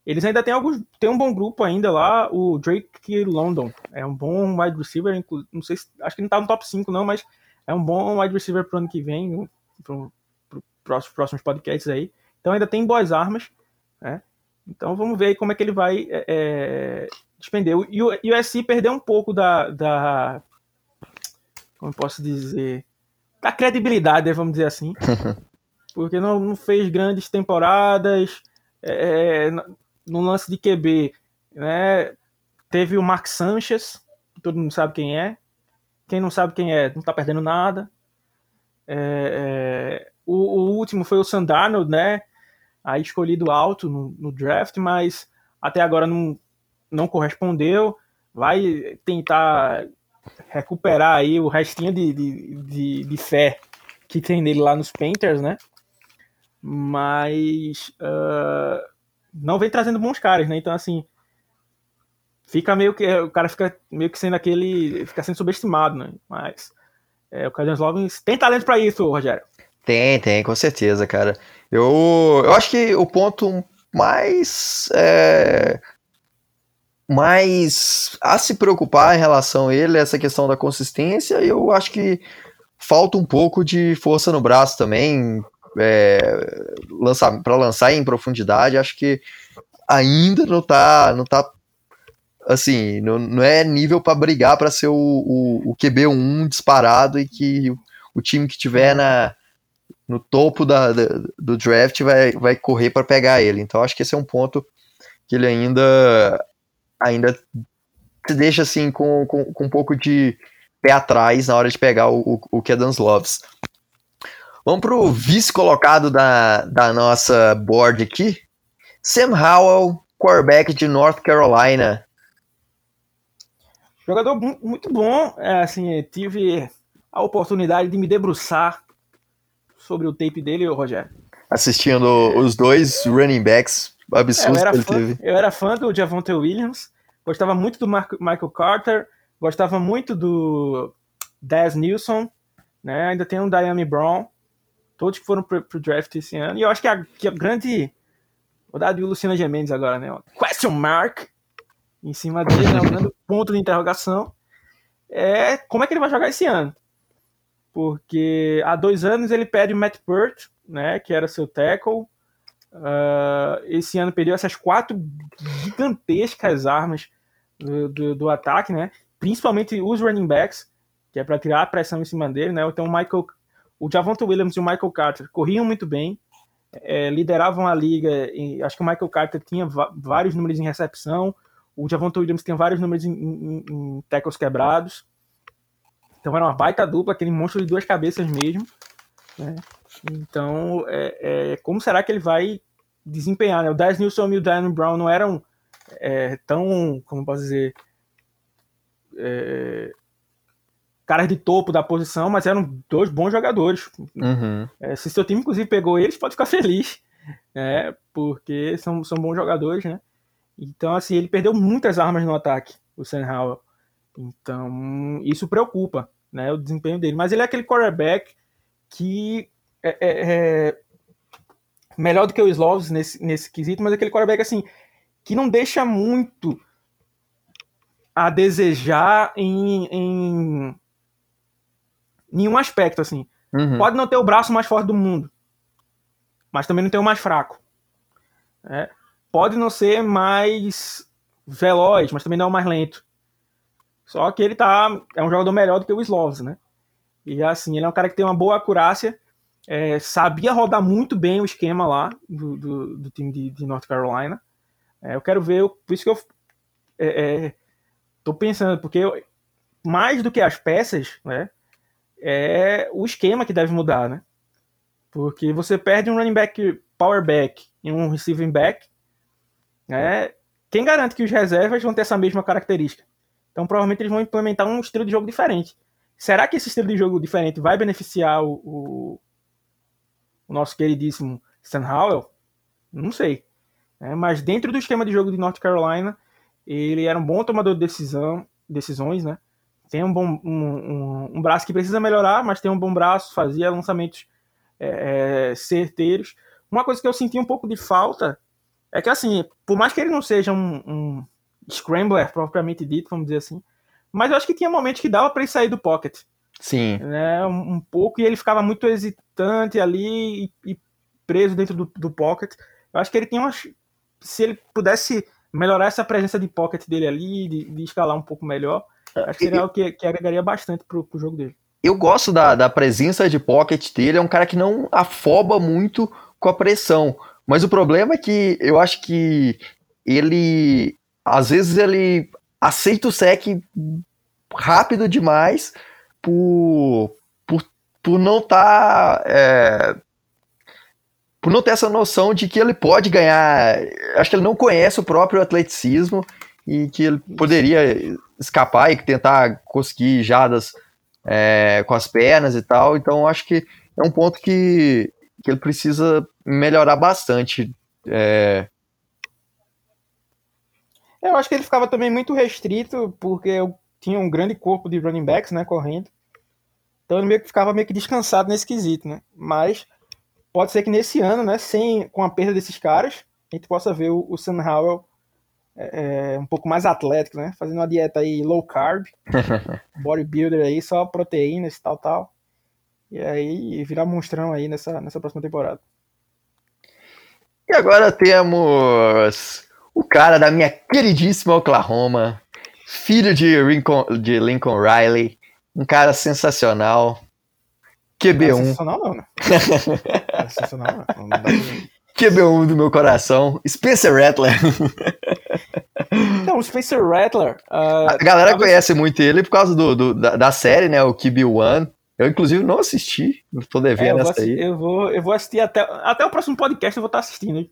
Eles ainda têm alguns, tem um bom grupo ainda lá, o Drake London. É um bom wide receiver, não sei se, acho que não tá no top 5 não, mas é um bom wide receiver pro ano que vem, próximos, próximos podcasts aí. Então ainda tem boas armas, né? Então vamos ver como é que ele vai é, é despender. E o USC perdeu um pouco da, da como posso dizer, da credibilidade, vamos dizer assim, porque não, não fez grandes temporadas, é, é no lance de QB, né, teve o Mark Sanchez, que todo mundo sabe quem é. Quem não sabe quem é, não tá perdendo nada. É, é, o, o, último foi o Sandarnold, né? Aí escolhido alto no, no, draft, mas até agora não, não correspondeu. Vai tentar recuperar aí o restinho de, de, de, de fé que tem nele lá nos Painters, né? Mas uh, não vem trazendo bons caras, né? Então, assim, fica meio que. O cara fica meio que sendo aquele. Fica sendo subestimado, né? Mas é, o Cadence Lovins tem talento para isso, Rogério. Tem, tem, com certeza, cara. Eu, eu acho que o ponto mais. É, mais a se preocupar em relação a ele, essa questão da consistência, eu acho que falta um pouco de força no braço também é, lançar, para lançar em profundidade, acho que ainda não tá, não tá assim, não, não é nível para brigar para ser o, o, o, QB1 disparado e que o, o time que tiver na, no topo da, da, do draft vai, vai correr para pegar ele. Então acho que esse é um ponto que ele ainda ainda se deixa assim com, com, com um pouco de pé atrás na hora de pegar o, o, o Kedans Loves. Vamos para o vice colocado da, da nossa board aqui. Sam Howell, quarterback de North Carolina. Jogador muito bom. É, assim, tive a oportunidade de me debruçar sobre o tape dele, Rogério. Assistindo os dois running backs absurdos é, que ele fã, teve. Eu era fã do Javonte Williams, gostava muito do Marco, Michael Carter, gostava muito do Dez Nilsson, né? ainda tem um Diami Brown, todos que foram pro, pro draft esse ano. E eu acho que a, que a grande. Vou dar de Luciana Gemendes agora, né? Question mark em cima dele, né? Um grande ponto de interrogação. É como é que ele vai jogar esse ano? Porque há dois anos ele perde o Matt Pert, né? Que era seu tackle. Uh, esse ano perdeu essas quatro gigantescas armas do, do, do, ataque, né? Principalmente os running backs, que é para tirar a pressão em cima dele, né? Então o Michael, o Javonte Williams e o Michael Carter corriam muito bem, é, lideravam a liga. Acho que o Michael Carter tinha vários números em recepção, o Javonte Williams tinha vários números em, em, em tackles quebrados. Então era uma baita dupla, aquele monstro de duas cabeças mesmo. Né? Então, é, é, como será que ele vai desempenhar? Né? O Dez Nilson e o Diamond Brown não eram é, tão, como posso dizer, é, caras de topo da posição, mas eram dois bons jogadores. Uhum. É, se seu time, inclusive, pegou eles, pode ficar feliz, né? porque são, são bons jogadores, né? Então, assim, ele perdeu muitas armas no ataque, o Sam Howell. Então, isso preocupa, né, o desempenho dele. Mas ele é aquele quarterback que é, é, é melhor do que o Sloves nesse, nesse quesito, mas é aquele quarterback, assim, que não deixa muito a desejar em, em nenhum aspecto, assim. Uhum. Pode não ter o braço mais forte do mundo, mas também não ter o mais fraco. É. Pode não ser mais veloz, mas também não é o mais lento. Só que ele tá. É um jogador melhor do que o Slovs, né? E assim, ele é um cara que tem uma boa acurácia, é, sabia rodar muito bem o esquema lá do, do, do time de, de, North Carolina. É, eu quero ver, por isso que eu é, é tô pensando, porque eu, mais do que as peças, né? É o esquema que deve mudar, né? Porque você perde um running back power back e um receiving back, né? Quem garante que os reservas vão ter essa mesma característica? Então, provavelmente, eles vão implementar um estilo de jogo diferente. Será que esse estilo de jogo diferente vai beneficiar o, o, o nosso queridíssimo Stan Howell? Não sei. É, mas dentro do esquema de jogo de North Carolina, ele era um bom tomador de decisão, decisões, né? Tem um bom um, um, um, braço que precisa melhorar, mas tem um bom braço, fazia lançamentos é, é, certeiros. Uma coisa que eu senti um pouco de falta é que, assim, por mais que ele não seja um scrambler propriamente dito, vamos dizer assim. Mas eu acho que tinha momentos que dava para ele sair do pocket. Sim. Né, um, um, pouco, e ele ficava muito hesitante ali e, e preso dentro do, do, pocket. Eu acho que ele tinha umas. Se ele pudesse melhorar essa presença de pocket dele ali, de, de escalar um pouco melhor, acho que seria algo que, que agregaria bastante pro, pro jogo dele. Eu gosto da, da presença de pocket dele, é um cara que não afoba muito com a pressão. Mas o problema é que eu acho que ele às vezes ele aceita o sec rápido demais por, por, por não estar. Tá, é, por não ter essa noção de que ele pode ganhar. Acho que ele não conhece o próprio atleticismo e que ele poderia escapar e tentar conseguir jadas é, com as pernas e tal. Então acho que é um ponto que, que ele precisa melhorar bastante. É, eu acho que ele ficava também muito restrito, porque eu tinha um grande corpo de running backs, né, correndo. Então ele meio que ficava meio que descansado nesse quesito, né? Mas pode ser que nesse ano, né, sem com a perda desses caras, a gente possa ver o, o Sam Howell é, é um pouco mais atlético, né? Fazendo uma dieta aí low carb, bodybuilder aí, só proteínas e tal, tal. E aí virar monstrão aí nessa, nessa próxima temporada. E agora temos o cara da minha queridíssima Oklahoma, filho de Lincoln, de Lincoln Riley, um cara sensacional. QB1. Não é sensacional, não, né? Não é sensacional, não. não dá pra... QB1 do meu coração, Spencer Rattler. Então, o Spencer Rattler. Uh, a galera talvez... conhece muito ele por causa do, do da, da, série, né? O QB1. Eu, inclusive, não assisti. Tô devendo é, essa aí. Eu vou, eu vou assistir até, até o próximo podcast, eu vou estar assistindo.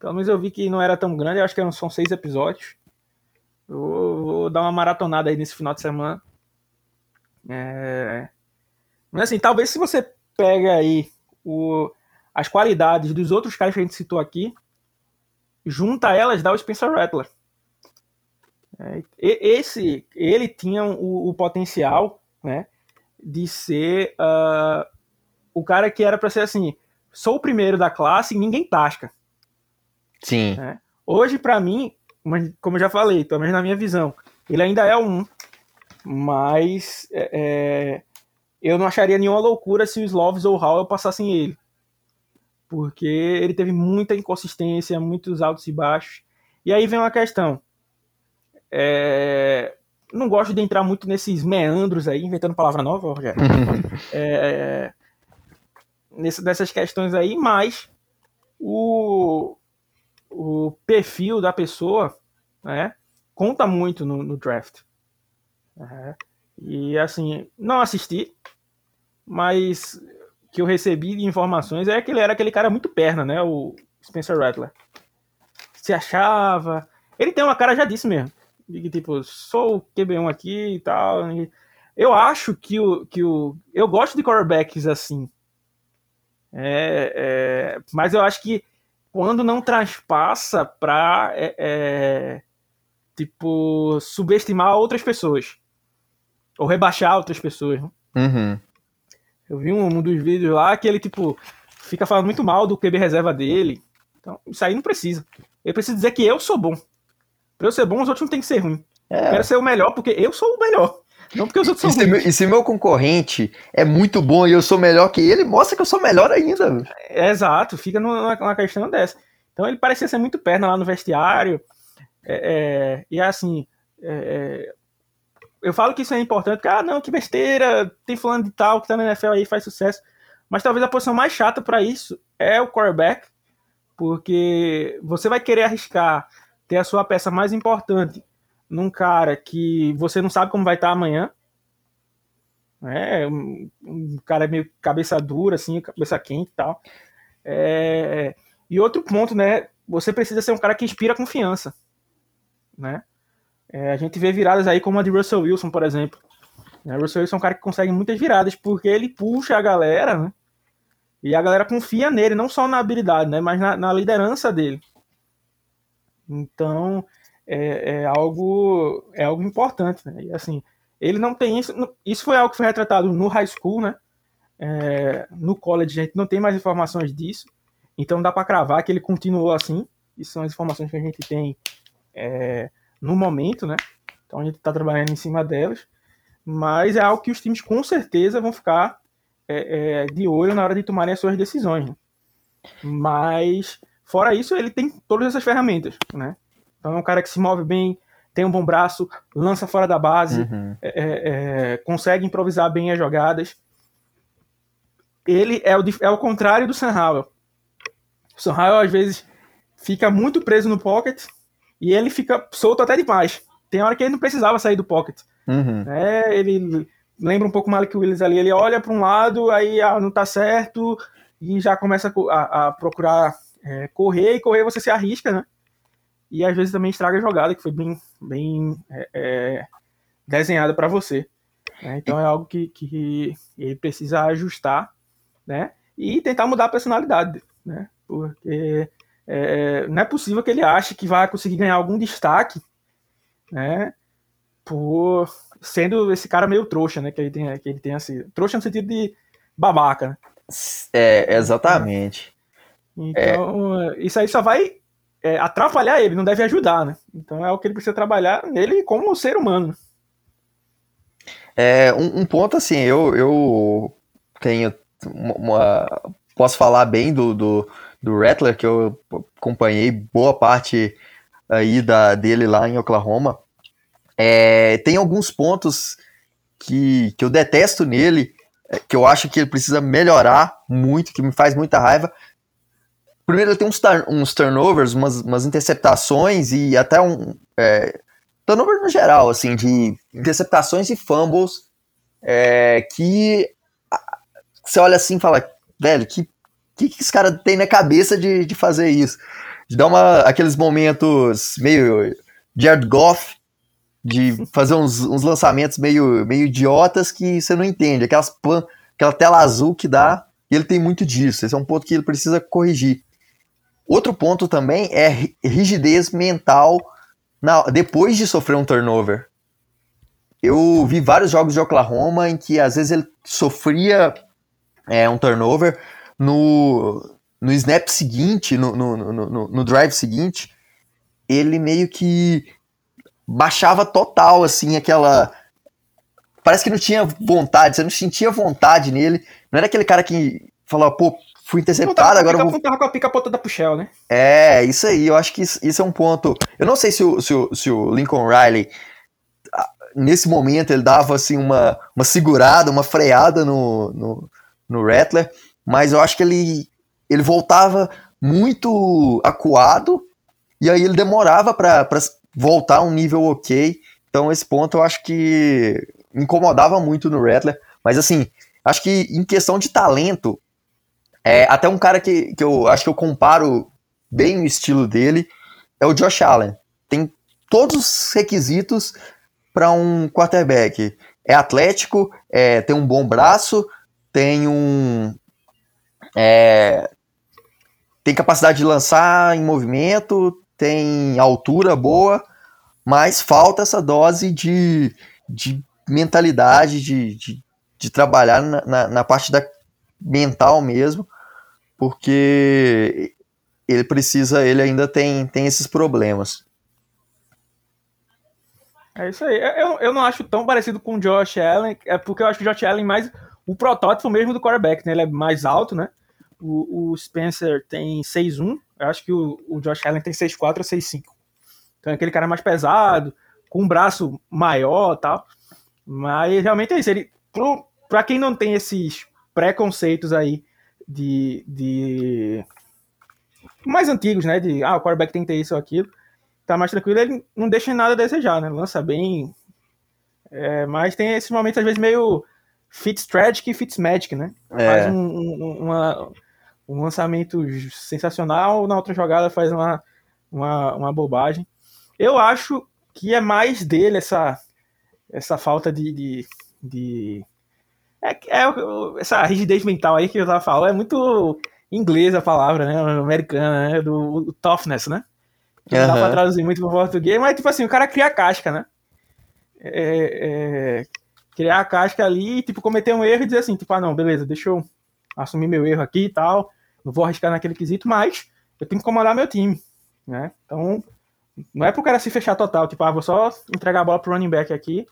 Pelo menos eu vi que não era tão grande, eu acho que são seis episódios. Eu vou, vou dar uma maratonada aí nesse final de semana. É... Mas assim, talvez se você pega aí o, as qualidades dos outros caras que a gente citou aqui, junta elas, dá o Spencer Rattler. É, esse, ele tinha o, o, potencial, né, de ser uh, o cara que era para ser assim, sou o primeiro da classe e ninguém tasca. Sim. Né? Hoje, para mim, como eu já falei, pelo menos na minha visão, ele ainda é um, mas é, é eu não acharia nenhuma loucura se os Loves ou Howell passassem ele porque ele teve muita inconsistência, muitos altos e baixos. E aí vem uma questão. É... Não gosto de entrar muito nesses meandros aí, inventando palavra nova, Rogério. é... Nessas questões aí, mas o, o perfil da pessoa né, conta muito no, no draft. É. E assim, não assisti, mas que eu recebi de informações é que ele era aquele cara muito perna, né? O Spencer Rattler. Se achava. Ele tem uma cara já disso mesmo. De que, tipo, sou o QB1 aqui e tal. Eu acho que o. Que o eu gosto de quarterbacks assim. É, é, mas eu acho que quando não transpassa pra. É, é, tipo, subestimar outras pessoas. Ou rebaixar outras pessoas. Né? Uhum. Eu vi um, um, dos vídeos lá que ele, tipo, fica falando muito mal do QB reserva dele. Então, isso aí não precisa. Ele precisa dizer que eu sou bom. Pra eu ser bom, os outros não tem que ser ruim. É. Eu quero ser o melhor porque eu sou o melhor. Não porque os outros são e ruins. Se e se meu concorrente é muito bom e eu sou melhor que ele, mostra que eu sou melhor ainda. É, exato, fica numa, numa questão dessa. Então ele parecia ser muito perna lá no vestiário. É, é, e assim, é, é eu falo que isso é importante, porque, ah, não, que besteira, tem fulano de tal que tá na NFL aí faz sucesso. Mas talvez a posição mais chata para isso é o quarterback, porque você vai querer arriscar ter a sua peça mais importante num cara que você não sabe como vai estar tá amanhã. É, um, um cara meio cabeça dura, assim, cabeça quente e tal. É, e outro ponto, né? Você precisa ser um cara que inspira confiança, né? É, a gente vê viradas aí como a de Russell Wilson, por exemplo. É, Russell Wilson é um cara que consegue muitas viradas porque ele puxa a galera, né? E a galera confia nele, não só na habilidade, né? Mas na, na liderança dele. Então, é, é, algo é algo importante, né? E, assim, ele não tem isso. Isso foi algo que foi retratado no high school, né? É, no college a gente não tem mais informações disso. Então dá para cravar que ele continuou assim. Isso são as informações que a gente tem é, no momento, né? Então a gente está trabalhando em cima delas, mas é algo que os times com certeza vão ficar é, é, de olho na hora de tomarem as suas decisões. Né? Mas fora isso, ele tem todas essas ferramentas, né? Então é um cara que se move bem, tem um bom braço, lança fora da base, uhum. é, é, é consegue improvisar bem as jogadas. Ele é o, é o contrário do Sam Howell. O Sam Howell, às vezes, fica muito preso no pocket e ele fica solto até demais. Tem hora que ele não precisava sair do pocket. Uhum. É, ele lembra um pouco o Malik Willis ali. Ele olha para um lado, aí ah, não tá certo, e já começa a, a procurar é, correr, e correr você se arrisca, né? E às vezes também estraga a jogada, que foi bem, bem é, é, desenhada para você. Né? Então é algo que, que ele precisa ajustar, né? E tentar mudar a personalidade, né? Porque é, não é possível que ele ache que vai conseguir ganhar algum destaque, né? Por sendo esse cara meio trouxa, né? Que ele tem, que ele tem assim, trouxa no sentido de babaca. Né? É, exatamente. Então, é. isso aí só vai é, atrapalhar ele, não deve ajudar, né? Então é o que ele precisa trabalhar nele como ser humano. É, um, um ponto assim, eu, eu tenho uma, uma, posso falar bem do, do do Rattler, que eu acompanhei boa parte aí da, dele lá em Oklahoma. É, tem alguns pontos que, que eu detesto nele, é, que eu acho que ele precisa melhorar muito, que me faz muita raiva. Primeiro, ele tem uns, uns turnovers, umas, umas, interceptações e até um. É, turnover no geral, assim, de interceptações e fumbles é, que você olha assim e fala, velho, que, que, que esse cara tem na cabeça de, de fazer isso? De dar uma, aqueles momentos meio Jared Goff, de fazer uns, uns lançamentos meio, meio idiotas que você não entende, aquelas pan, aquela tela azul que dá, e ele tem muito disso. Esse é um ponto que ele precisa corrigir. Outro ponto também é rigidez mental na, depois de sofrer um turnover. Eu vi vários jogos de Oklahoma em que às vezes ele sofria é, um turnover no, no snap seguinte, no, no, no, no drive seguinte, ele meio que baixava total, assim, aquela. Parece que não tinha vontade, você não sentia vontade nele. Não era aquele cara que falava, pô, fui interceptado, agora eu vou... Tava com a pica ponta da Puxel, né? É, isso aí, eu acho que isso, isso, é um ponto... Eu não sei se o, se o, se o Lincoln Riley, nesse momento, ele dava, assim, uma, uma segurada, uma freada no, no, no Rattler, mas eu acho que ele, ele voltava muito acuado, e aí ele demorava para voltar a um nível ok. Então, esse ponto eu acho que incomodava muito no Rattler. Mas, assim, acho que em questão de talento, é, até um cara que, que eu acho que eu comparo bem o estilo dele é o Josh Allen. Tem todos os requisitos para um quarterback. É atlético, é, tem um bom braço, tem um. É, tem capacidade de lançar em movimento, tem altura boa, mas falta essa dose de, de mentalidade, de, de, de trabalhar na, na, na, parte da mental mesmo, porque ele precisa, ele ainda tem, tem esses problemas. É isso aí. Eu, eu não acho tão parecido com o Josh Allen, é porque eu acho que o Josh Allen é mais o protótipo mesmo do quarterback, né? Ele é mais alto, né? O, o Spencer tem 6'1, eu acho que o, o Josh Allen tem 6'4 ou 6'5. Então é aquele cara mais pesado, com um braço maior tal. Mas realmente é isso. Ele, pro, pra quem não tem esses preconceitos aí de, de. mais antigos, né? De ah, o quarterback tem que ter isso ou aquilo. Tá mais tranquilo, ele não deixa nada a desejar, né? Lança bem. É, mas tem esses momentos, às vezes, meio Fitztragic e Fitzmagic, né? É. Faz um, um, uma, um lançamento sensacional, na outra jogada faz uma, uma, uma bobagem. Eu acho que é mais dele essa, essa falta de. de, de é, é, essa rigidez mental aí que eu tava falando, é muito inglesa a palavra, né? Americana, né? Do, do toughness, né? Que uhum. Não dá pra traduzir muito pro português, mas tipo assim, o cara cria a casca, né? É, é, criar a casca ali e, tipo, cometer um erro e dizer assim, tipo, ah, não, beleza, deixa eu assumir meu erro aqui e tal não vou arriscar naquele quesito, mas eu tenho que comandar meu time, né? Então, não é pro cara se fechar total, tipo, ah, vou só entregar a bola pro running back aqui,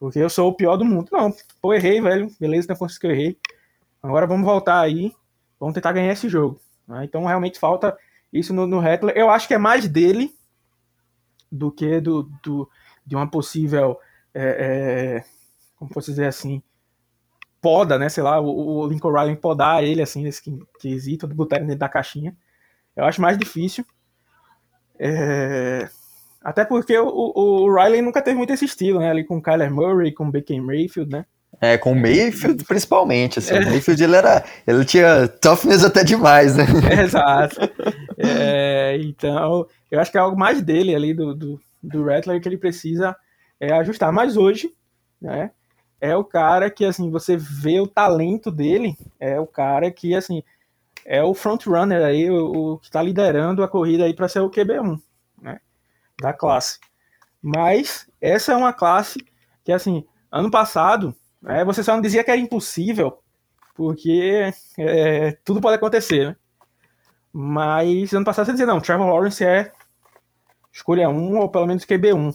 porque eu sou o pior do mundo. Não, pô, errei, velho, beleza, não consegui que eu errei. Agora vamos voltar aí, vamos tentar ganhar esse jogo. Né? Então, realmente falta isso no, no Heckler. Eu acho que é mais dele do que do, do de uma possível, é, é, como posso dizer assim, poda, né? Sei lá, o, o Lincoln Riley podar ele, assim, nesse quesito, botar ele dentro da caixinha. Eu acho mais difícil. É... Até porque o, o, Riley nunca teve muito esse estilo, né? Ali com o Kyler Murray, com o Baker Mayfield, né? É, com o Mayfield principalmente, assim, é. o Mayfield ele era, ele tinha toughness até demais, né? exato. É, então, eu acho que é algo mais dele ali, do, do, do Rattler, que ele precisa é, ajustar. Mas hoje, né, é o cara que, assim, você vê o talento dele, é o cara que, assim, é o front runner aí, o, o que está liderando a corrida aí para ser o QB1, né, da classe. Mas essa é uma classe que, assim, ano passado, é, você só não dizia que era impossível, porque é, tudo pode acontecer, né? Mas ano passado você dizia, não, Trevor Lawrence é escolha 1 ou pelo menos QB1.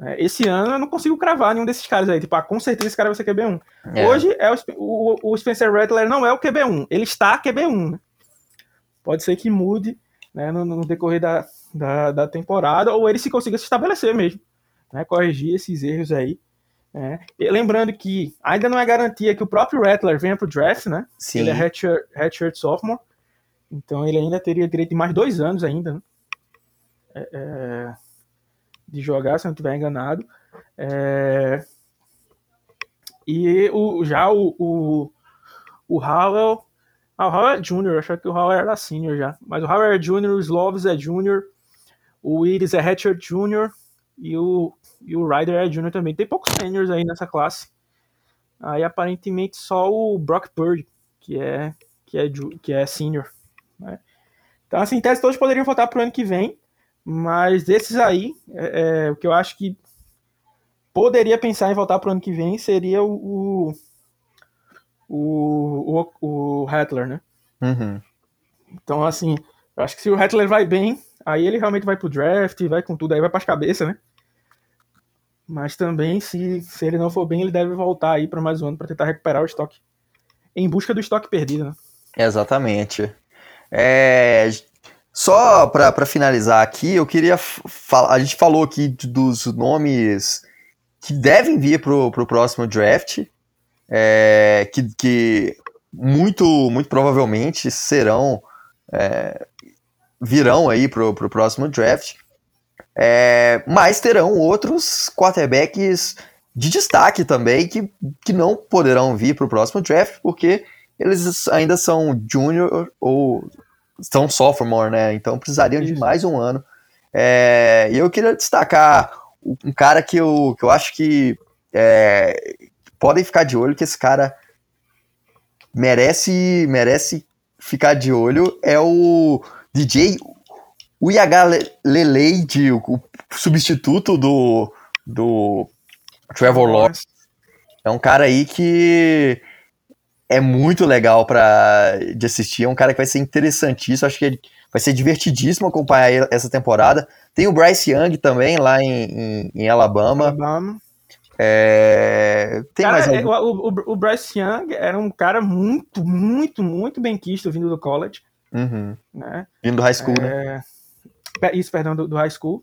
É, esse ano eu não consigo cravar nenhum desses caras aí. Tipo, ah, com certeza esse cara vai ser QB1. É. Hoje é o, o, o, Spencer Rattler não é o QB1, ele está QB1. Né? Pode ser que mude né, no, no, decorrer da, da, da, temporada, ou ele se consiga se estabelecer mesmo. Né, corrigir esses erros aí É. lembrando que ainda não é garantia que o próprio Rattler venha para o draft, né? Sim. Ele é redshirt, redshirt sophomore, então ele ainda teria direito de mais dois anos ainda, né? é, é, de jogar, se não estiver enganado. É, e o, já o, o, o Howell. Ah, o Howell é Júnior, acho que o Howell era Senior já. Mas o Howell é Júnior, o Sloves é Júnior, o Willis é Redshirt Júnior e o, e o Ryder é Júnior também. Tem poucos seniors aí nessa classe. Aí aparentemente só o Brock Purdy, que é, que é, que é Senior. Né? Então, assim, em tese todos poderiam votar pro ano que vem, mas desses aí, é, é, o que eu acho que poderia pensar em voltar para o ano que vem seria o, o, o, o Hattler, né? Uhum. Então, assim, eu acho que se o Hattler vai bem, aí ele realmente vai pro draft, vai com tudo, aí vai para as cabeças, né? Mas também, se, se ele não for bem, ele deve voltar aí para mais um ano para tentar recuperar o estoque. Em busca do estoque perdido, né? Exatamente. É, só para finalizar aqui, eu queria falar. A gente falou aqui dos nomes que devem vir pro, pro próximo draft, é, que, que muito, muito provavelmente serão. É, virão aí pro, pro próximo draft. É, mas terão outros quarterbacks de destaque também que, que não poderão vir para o próximo draft porque eles ainda são junior ou são sophomore, né? Então precisariam de mais um ano. É, e eu queria destacar um cara que eu, que eu acho que é, podem ficar de olho, que esse cara merece, merece ficar de olho, é o DJ Uyagalelei, o substituto do, do Trevor Lawrence. É um cara aí que é muito legal para de assistir, é um cara que vai ser interessantíssimo, acho que vai ser divertidíssimo acompanhar essa temporada. Tem o Bryce Young também lá em, em, em Alabama. Alabama. É... Tem cara, mais é, algum... o, o, Bryce Young era um cara muito, muito, muito bem quisto vindo do college. Uhum. Né? Vindo do high school, né? é... né? Isso, perdão, do, do high school.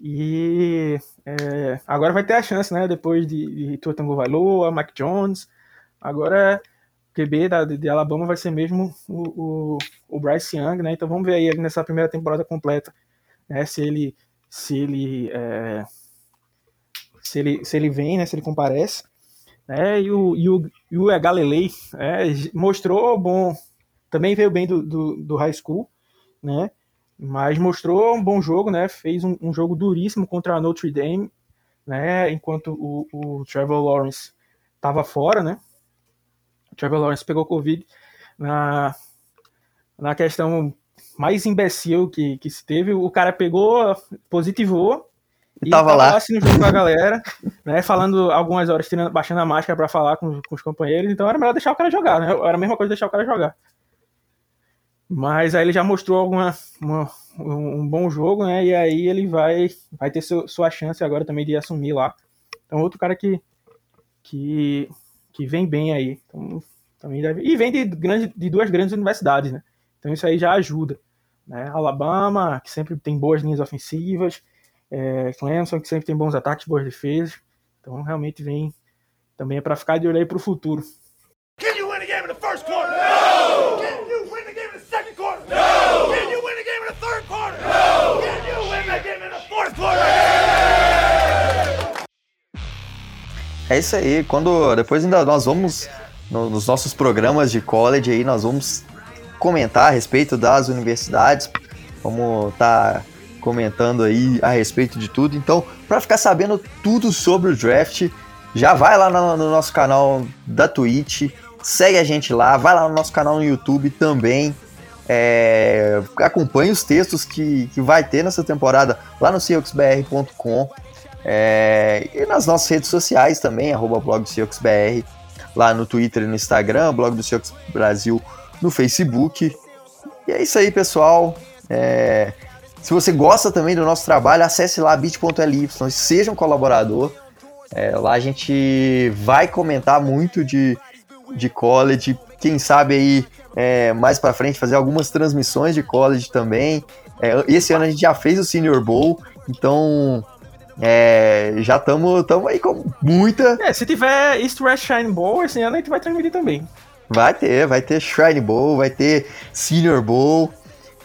E é... agora vai ter a chance, né? Depois de, de Tua Tango Valoa, Mike Jones. Agora QB da, de Alabama vai ser mesmo o, o, o Bryce Young, né? Então vamos ver aí nessa primeira temporada completa né, se ele se ele é, se ele se ele vem, né, se ele comparece, né, e o e o, e o Galilei é, mostrou bom, também veio bem do, do, do, high school, né, mas mostrou um bom jogo, né, fez um, um jogo duríssimo contra a Notre Dame, né, enquanto o, o Trevor Lawrence estava fora, né, o Trevor Lawrence pegou Covid na na questão mais imbecil que, que se teve. O cara pegou, positivou. E, tava, tava lá. assim, junto com a galera, né? Falando algumas horas, tirando, baixando a máscara para falar com, com, os companheiros. Então era melhor deixar o cara jogar, né? Era a mesma coisa deixar o cara jogar. Mas aí ele já mostrou alguma, uma, um bom jogo, né? E aí ele vai, vai ter seu, sua chance agora também de assumir lá. Então outro cara que, que, que vem bem aí. Então, também deve, e vem de, grande, de duas grandes universidades, né? Então isso aí já ajuda. Né? Alabama, que sempre tem boas linhas ofensivas, é, Clemson, que sempre tem bons ataques, boas defesas. Então realmente vem também é para ficar de olho aí para o futuro. Can you win a game in the first quarter? No! É isso aí. Quando depois ainda nós vamos no, nos nossos programas de college aí nós vamos comentar a respeito das universidades, vamos estar tá comentando aí a respeito de tudo. Então, para ficar sabendo tudo sobre o draft, já vai lá no, no, nosso canal da Twitch, segue a gente lá, vai lá no nosso canal no YouTube também. É, acompanhe os textos que, que vai ter nessa temporada lá no cioxbr.com é, e nas nossas redes sociais também, arroba blog do lá no Twitter e no Instagram, blog do Ciox Brasil no Facebook. E é isso aí, pessoal. É... Se você gosta também do nosso trabalho, acesse lá bit.ly, seja um colaborador. É, lá a gente vai comentar muito de, de college, quem sabe aí é, mais para frente fazer algumas transmissões de college também. É, esse ano a gente já fez o Senior Bowl, então É, já estamos aí com muita. É, se tiver East West Shine Bowl esse ano, a gente vai transmitir também. Vai ter, vai ter Shrine Bowl, vai ter Senior Bowl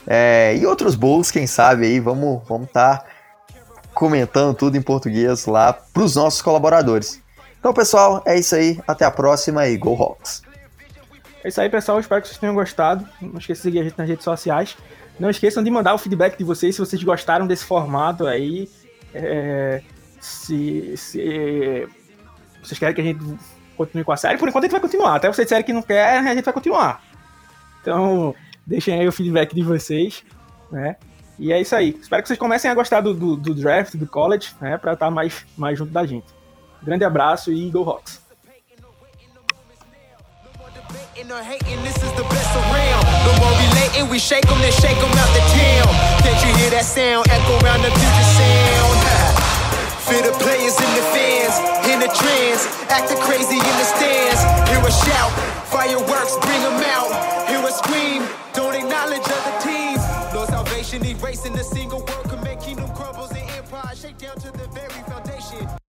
é, e outros bowls, quem sabe aí. Vamos vamos estar tá comentando tudo em português lá para os nossos colaboradores. Então, pessoal, é isso aí. Até a próxima e Go Hawks! É isso aí, pessoal. Espero que vocês tenham gostado. Não esqueçam de seguir a gente nas redes sociais. Não esqueçam de mandar o feedback de vocês se vocês gostaram desse formato aí. É, se, se vocês querem que a gente continue com a série, por enquanto a gente vai continuar. Até vocês disserem que não quer, a gente vai continuar. Então, deixem aí o feedback de vocês, né? E é isso aí. Espero que vocês comecem a gostar do, do, do draft, do college, né? Pra estar mais, mais junto da gente. Grande abraço e Go Hawks! Or hating, this is the best around. No more relating, we shake them, then shake them out the town. Can't you hear that sound echo around the future sound? Feel the players and the fans in the trance, acting crazy in the stands. Hear a shout, fireworks, bring them out. Hear a scream, don't acknowledge other teams. No salvation, erasing the single word, can make kingdom crumbles and empire shake down to the